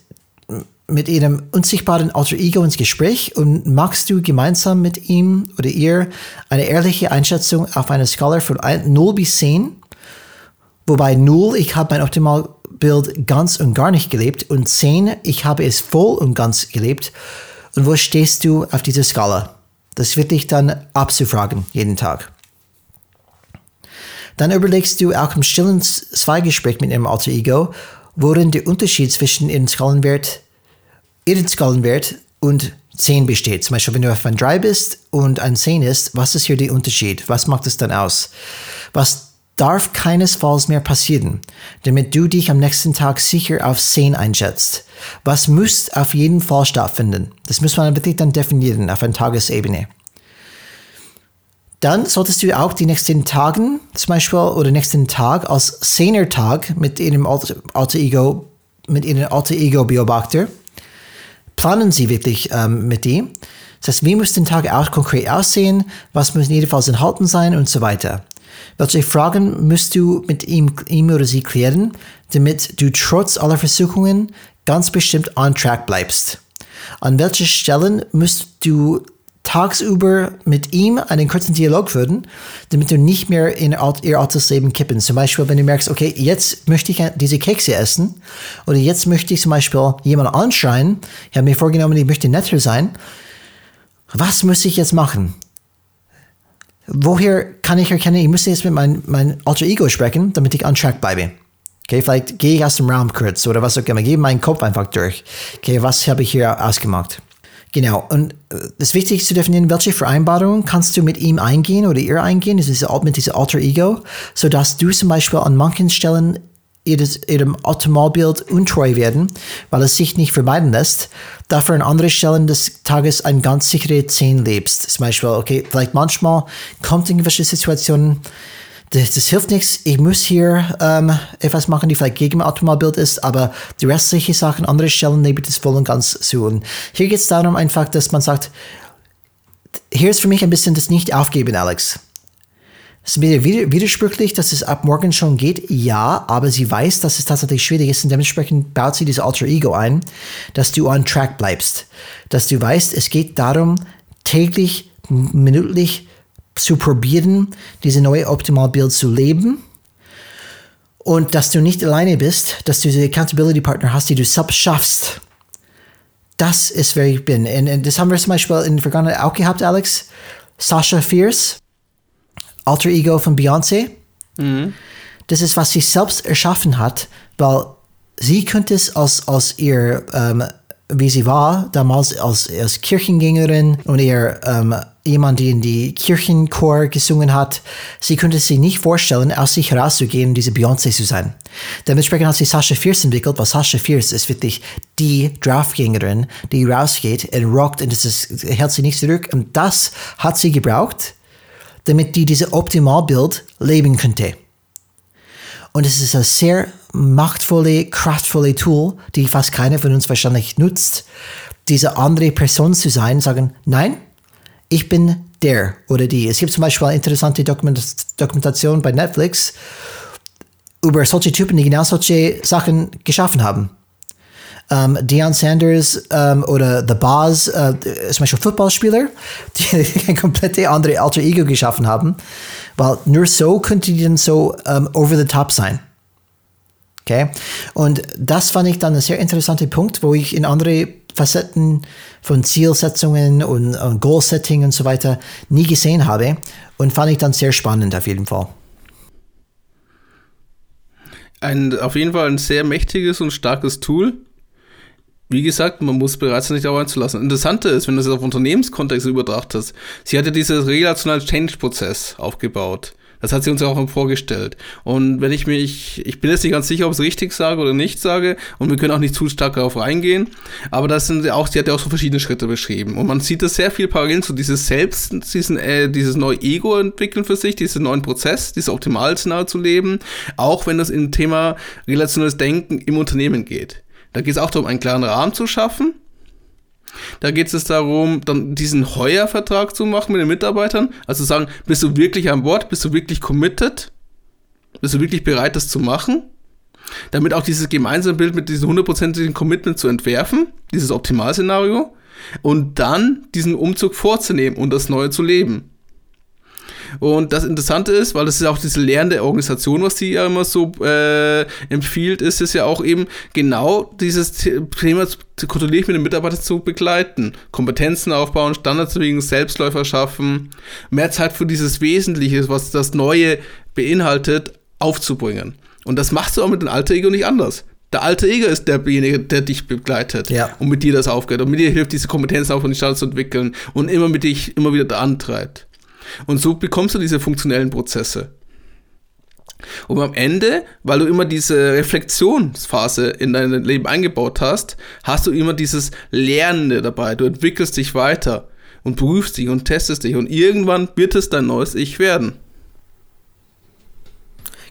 mit einem unsichtbaren Alter Ego ins Gespräch und machst du gemeinsam mit ihm oder ihr eine ehrliche Einschätzung auf einer Skala von 0 bis 10. Wobei 0, ich habe mein optimal Bild ganz und gar nicht gelebt und 10, ich habe es voll und ganz gelebt. Und wo stehst du auf dieser Skala? Das wird dich dann abzufragen, jeden Tag. Dann überlegst du auch im stillen Zweigespräch mit ihrem Alter Ego, worin der Unterschied zwischen ihrem Skalenwert, ihrem Skalenwert und 10 besteht. Zum Beispiel, wenn du auf ein 3 bist und ein 10 ist, was ist hier der Unterschied? Was macht es dann aus? Was darf keinesfalls mehr passieren, damit du dich am nächsten Tag sicher auf 10 einschätzt. Was muss auf jeden Fall stattfinden? Das muss man wirklich dann definieren auf einer Tagesebene. Dann solltest du auch die nächsten Tagen, zum Beispiel, oder nächsten Tag als Szener-Tag mit einem Alter Ego, mit einem Alter Ego Beobachter planen Sie wirklich ähm, mit dem. Das heißt, wie muss der Tag auch konkret aussehen? Was muss jedenfalls enthalten sein und so weiter. Welche Fragen musst du mit ihm, ihm oder sie klären, damit du trotz aller Versuchungen ganz bestimmt on track bleibst? An welchen Stellen musst du tagsüber mit ihm einen kurzen Dialog führen, damit du nicht mehr in ihr altes Leben kippen. Zum Beispiel, wenn du merkst, okay, jetzt möchte ich diese Kekse essen oder jetzt möchte ich zum Beispiel jemanden anschreien, ich habe mir vorgenommen, ich möchte netter sein. Was muss ich jetzt machen? Woher kann ich erkennen, ich muss jetzt mit meinem mein Alter Ego sprechen, damit ich on track bleibe? Okay, vielleicht gehe ich aus dem Raum kurz oder was auch immer, gehe meinen Kopf einfach durch. Okay, was habe ich hier ausgemacht? Genau, und das äh, Wichtigste zu definieren, welche Vereinbarungen kannst du mit ihm eingehen oder ihr eingehen, ist diese, mit diesem Alter Ego, sodass du zum Beispiel an manchen Stellen ihrem Automobilbild untreu werden, weil es sich nicht vermeiden lässt, dafür an anderen Stellen des Tages ein ganz sichere 10 lebst. Zum Beispiel, okay, vielleicht manchmal kommt irgendwelche Situationen, das, das hilft nichts. Ich muss hier ähm, etwas machen, die vielleicht gegen mein Automobilbild ist, aber die restlichen Sachen, andere Stellen nehme ich das voll und ganz zu. Und hier geht es darum einfach, dass man sagt, hier ist für mich ein bisschen das Nicht-Aufgeben, Alex. Es ist wieder widersprüchlich, dass es ab morgen schon geht, ja, aber sie weiß, dass es tatsächlich schwierig ist und dementsprechend baut sie dieses Alter Ego ein, dass du on track bleibst. Dass du weißt, es geht darum, täglich, minütlich zu probieren, diese neue Optimalbild zu leben. Und dass du nicht alleine bist, dass du diese Accountability Partner hast, die du selbst schaffst. Das ist, wer ich bin. Und, und das haben wir zum Beispiel in der Vergangenheit auch gehabt, Alex. Sasha Fierce, Alter Ego von Beyoncé. Mhm. Das ist, was sie selbst erschaffen hat, weil sie könnte es aus, aus ihr, ähm, wie sie war, damals als, als Kirchengängerin und ihr ähm, jemand, die in die Kirchenchor gesungen hat, sie könnte sich nicht vorstellen, aus sich herauszugehen diese Beyoncé zu sein. Dementsprechend hat sie Sasha Fierce entwickelt, weil Sasha Fierce ist wirklich die Draftgängerin, die rausgeht und rockt und das ist, hält sie nicht zurück. Und das hat sie gebraucht, damit die diese Optimalbild leben könnte. Und es ist ein sehr machtvolle, kraftvolle Tool, die fast keiner von uns wahrscheinlich nutzt, diese andere Person zu sein, sagen, nein, ich bin der oder die. Es gibt zum Beispiel eine interessante Dokumentation bei Netflix über solche Typen, die genau solche Sachen geschaffen haben. Um, ähm, Deion Sanders um, ähm, oder The Boz, uh, zum Beispiel Footballspieler, die ein komplett andere Alter Ego geschaffen haben, weil nur so könnte die dann so um, ähm, over the top sein. Okay? Und das fand ich dann ein sehr interessanter Punkt, wo ich in andere Facetten von Zielsetzungen und, und Goal-Setting und so weiter nie gesehen habe und fand ich dann sehr spannend auf jeden Fall. Ein, auf jeden Fall ein sehr mächtiges und starkes Tool. Wie gesagt, man muss bereit sein, sich darauf einzulassen. Interessante ist, wenn du es auf Unternehmenskontext übertracht hast, sie hat ja diesen relationalen Change-Prozess aufgebaut. Das hat sie uns ja auch vorgestellt. Und wenn ich mich, ich bin jetzt nicht ganz sicher, ob ich es richtig sage oder nicht sage, und wir können auch nicht zu stark darauf reingehen, aber das sind auch, sie hat ja auch so verschiedene Schritte beschrieben. Und man sieht das sehr viel parallel zu dieses Selbst, diesen, äh, dieses neue Ego entwickeln für sich, diesen neuen Prozess, dieses Optimalszenario zu leben, auch wenn das im Thema relationelles Denken im Unternehmen geht. Da geht es auch darum, einen klaren Rahmen zu schaffen, da geht es darum, dann diesen Heuervertrag zu machen mit den Mitarbeitern. Also sagen, bist du wirklich an Bord? Bist du wirklich committed? Bist du wirklich bereit, das zu machen? Damit auch dieses gemeinsame Bild mit diesem hundertprozentigen Commitment zu entwerfen, dieses Optimalszenario, und dann diesen Umzug vorzunehmen und das Neue zu leben. Und das Interessante ist, weil das ist auch diese lernende Organisation, was die ja immer so äh, empfiehlt, ist es ja auch eben genau dieses Thema kontrolliert mit den Mitarbeitern zu begleiten. Kompetenzen aufbauen, Standards wegen Selbstläufer schaffen, mehr Zeit für dieses Wesentliche, was das Neue beinhaltet, aufzubringen. Und das machst du auch mit dem Alter Ego nicht anders. Der alte Ego ist derjenige, der dich begleitet ja. und mit dir das aufgeht und mit dir hilft, diese Kompetenzen auch von den Standards zu entwickeln und immer mit dich immer wieder da antreibt. Und so bekommst du diese funktionellen Prozesse. Und am Ende, weil du immer diese Reflexionsphase in dein Leben eingebaut hast, hast du immer dieses Lernende dabei. Du entwickelst dich weiter und prüfst dich und testest dich und irgendwann wird es dein neues Ich werden.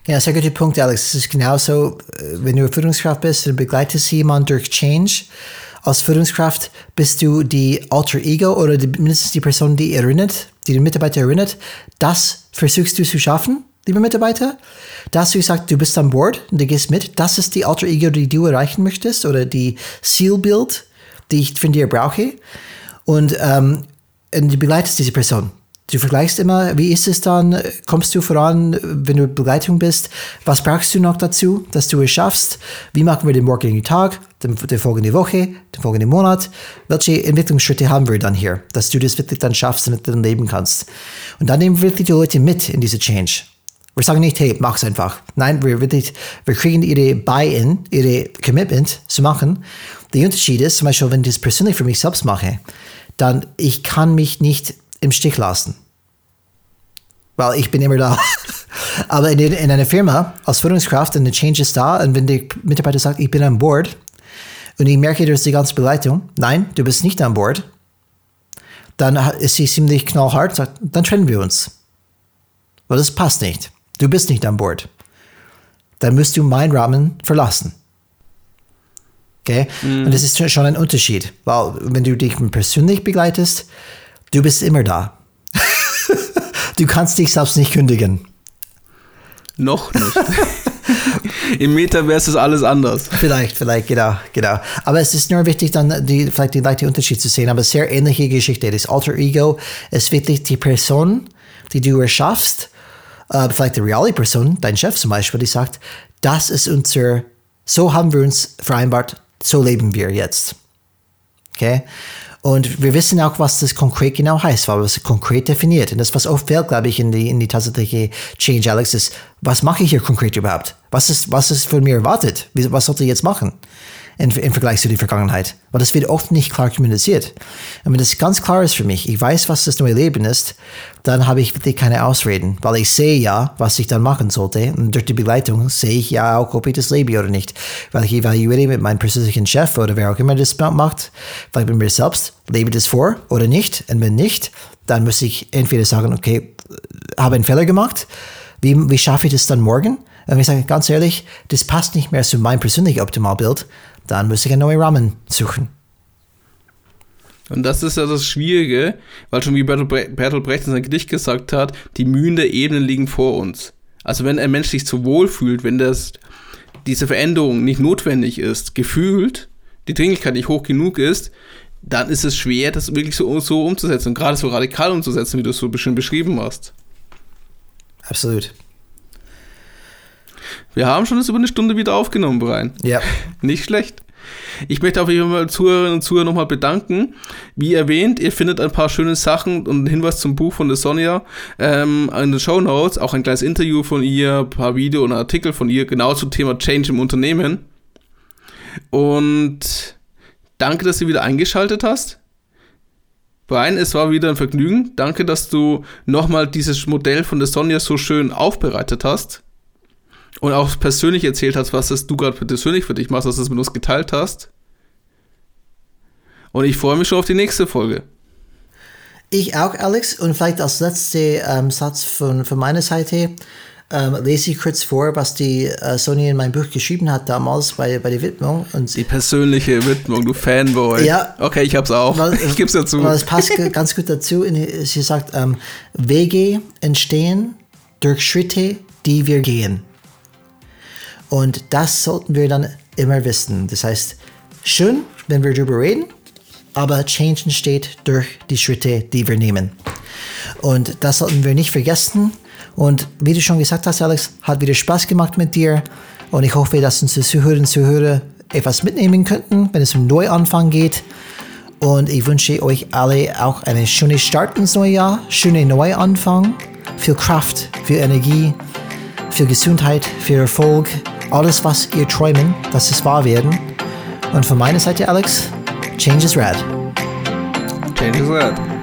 Ja, sehr guter Punkt, Alex. Es ist genauso, äh, wenn du Führungskraft bist, dann begleitest du jemanden durch Change als Führungskraft bist du die Alter Ego oder die, mindestens die Person, die erinnert, die den Mitarbeiter erinnert. Das versuchst du zu schaffen, liebe Mitarbeiter. Dass du sagst, du bist an Bord und du gehst mit. Das ist die Alter Ego, die du erreichen möchtest oder die Zielbild, die ich von dir brauche. Und, ähm, und du begleitest diese Person. Du vergleichst immer, wie ist es dann? Kommst du voran, wenn du Begleitung bist? Was brauchst du noch dazu, dass du es schaffst? Wie machen wir den morgigen Tag, die folgende Woche, den folgenden Monat? Welche Entwicklungsschritte haben wir dann hier, dass du das wirklich dann schaffst und dann leben kannst? Und dann nehmen wir wirklich die Leute mit in diese Change. Wir sagen nicht, hey, mach's einfach. Nein, wir, wirklich, wir kriegen ihre Buy-in, ihre Commitment zu machen. Der Unterschied ist, zum Beispiel, wenn ich das persönlich für mich selbst mache, dann ich kann mich nicht im Stich lassen. Weil ich bin immer da. Aber in, in einer Firma als Führungskraft, und der Change ist da, und wenn der Mitarbeiter sagt, ich bin an Bord, und ich merke, durch die ganze Begleitung, nein, du bist nicht an Bord, dann ist sie ziemlich knallhart, und sagt, dann trennen wir uns. Weil das passt nicht. Du bist nicht an Bord. Dann musst du meinen Rahmen verlassen. Okay? Mm. Und das ist schon ein Unterschied, weil wenn du dich persönlich begleitest, du bist immer da. du kannst dich selbst nicht kündigen. Noch nicht. Im Metaverse ist alles anders. Vielleicht, vielleicht, genau, genau. Aber es ist nur wichtig, dann die, vielleicht den leichten Unterschied zu sehen. Aber sehr ähnliche Geschichte. Das Alter Ego ist wirklich die Person, die du erschaffst. Äh, vielleicht die reale Person, dein Chef zum Beispiel, die sagt, das ist unser, so haben wir uns vereinbart, so leben wir jetzt. Okay? Und wir wissen auch, was das konkret genau heißt, weil es konkret definiert. Und das, was oft fehlt, glaube ich, in die, in die tatsächliche Change, Alex, ist, was mache ich hier konkret überhaupt? Was ist, was ist von mir erwartet? Was sollte ich jetzt machen? Im, im Vergleich zu der Vergangenheit. Weil das wird oft nicht klar kommuniziert. Und wenn das ganz klar ist für mich, ich weiß, was das neue Leben ist, dann habe ich wirklich keine Ausreden, weil ich sehe ja, was ich dann machen sollte. Und durch die Begleitung sehe ich ja auch, ob ich das lebe oder nicht. Weil ich evaluiere mit meinem persönlichen Chef oder wer auch immer das macht, vielleicht mit mir selbst, lebe das vor oder nicht. Und wenn nicht, dann muss ich entweder sagen, okay, habe einen Fehler gemacht. Wie, wie schaffe ich das dann morgen? Und ich sage ganz ehrlich, das passt nicht mehr zu meinem persönlichen Optimalbild dann muss ich einen neuen Rahmen suchen. Und das ist ja das Schwierige, weil schon wie Bertolt Brecht in seinem Gedicht gesagt hat, die Mühen der Ebenen liegen vor uns. Also wenn ein Mensch sich zu wohl fühlt, wenn das, diese Veränderung nicht notwendig ist, gefühlt, die Dringlichkeit nicht hoch genug ist, dann ist es schwer, das wirklich so, so umzusetzen und gerade so radikal umzusetzen, wie du es so schön beschrieben hast. Absolut. Wir haben schon das über eine Stunde wieder aufgenommen, Brian. Ja. Nicht schlecht. Ich möchte auf jeden Fall Zuhörerinnen und Zuhörer nochmal bedanken. Wie erwähnt, ihr findet ein paar schöne Sachen und einen Hinweis zum Buch von der Sonja ähm, in den Show Notes, auch ein kleines Interview von ihr, ein paar Video und Artikel von ihr, genau zum Thema Change im Unternehmen. Und danke, dass du wieder eingeschaltet hast. Brian, es war wieder ein Vergnügen. Danke, dass du nochmal dieses Modell von der Sonja so schön aufbereitet hast und auch persönlich erzählt hast, was das du gerade persönlich für dich machst, dass du es mit uns geteilt hast. Und ich freue mich schon auf die nächste Folge. Ich auch, Alex. Und vielleicht als letzter ähm, Satz von, von meiner Seite ähm, lese ich kurz vor, was die äh, Sonja in meinem Buch geschrieben hat damals bei, bei der Widmung. Und die persönliche Widmung, du Fanboy. Ja. Okay, ich hab's auch. Weil, ich gebe es dazu. Weil es passt ganz gut dazu. Sie sagt, ähm, Wege entstehen durch Schritte, die wir gehen. Und das sollten wir dann immer wissen. Das heißt, schön, wenn wir darüber reden, aber Change entsteht durch die Schritte, die wir nehmen. Und das sollten wir nicht vergessen. Und wie du schon gesagt hast, Alex, hat wieder Spaß gemacht mit dir. Und ich hoffe, dass unsere Zuhörerinnen und Zuhörer etwas mitnehmen könnten, wenn es um Neuanfang geht. Und ich wünsche euch alle auch einen schönen Start ins neue Jahr, schönen Neuanfang, viel Kraft, viel Energie, viel Gesundheit, viel Erfolg alles, was ihr träumen, dass es wahr werden. Und von meiner Seite, Alex, Change is Rad. Change is Rad.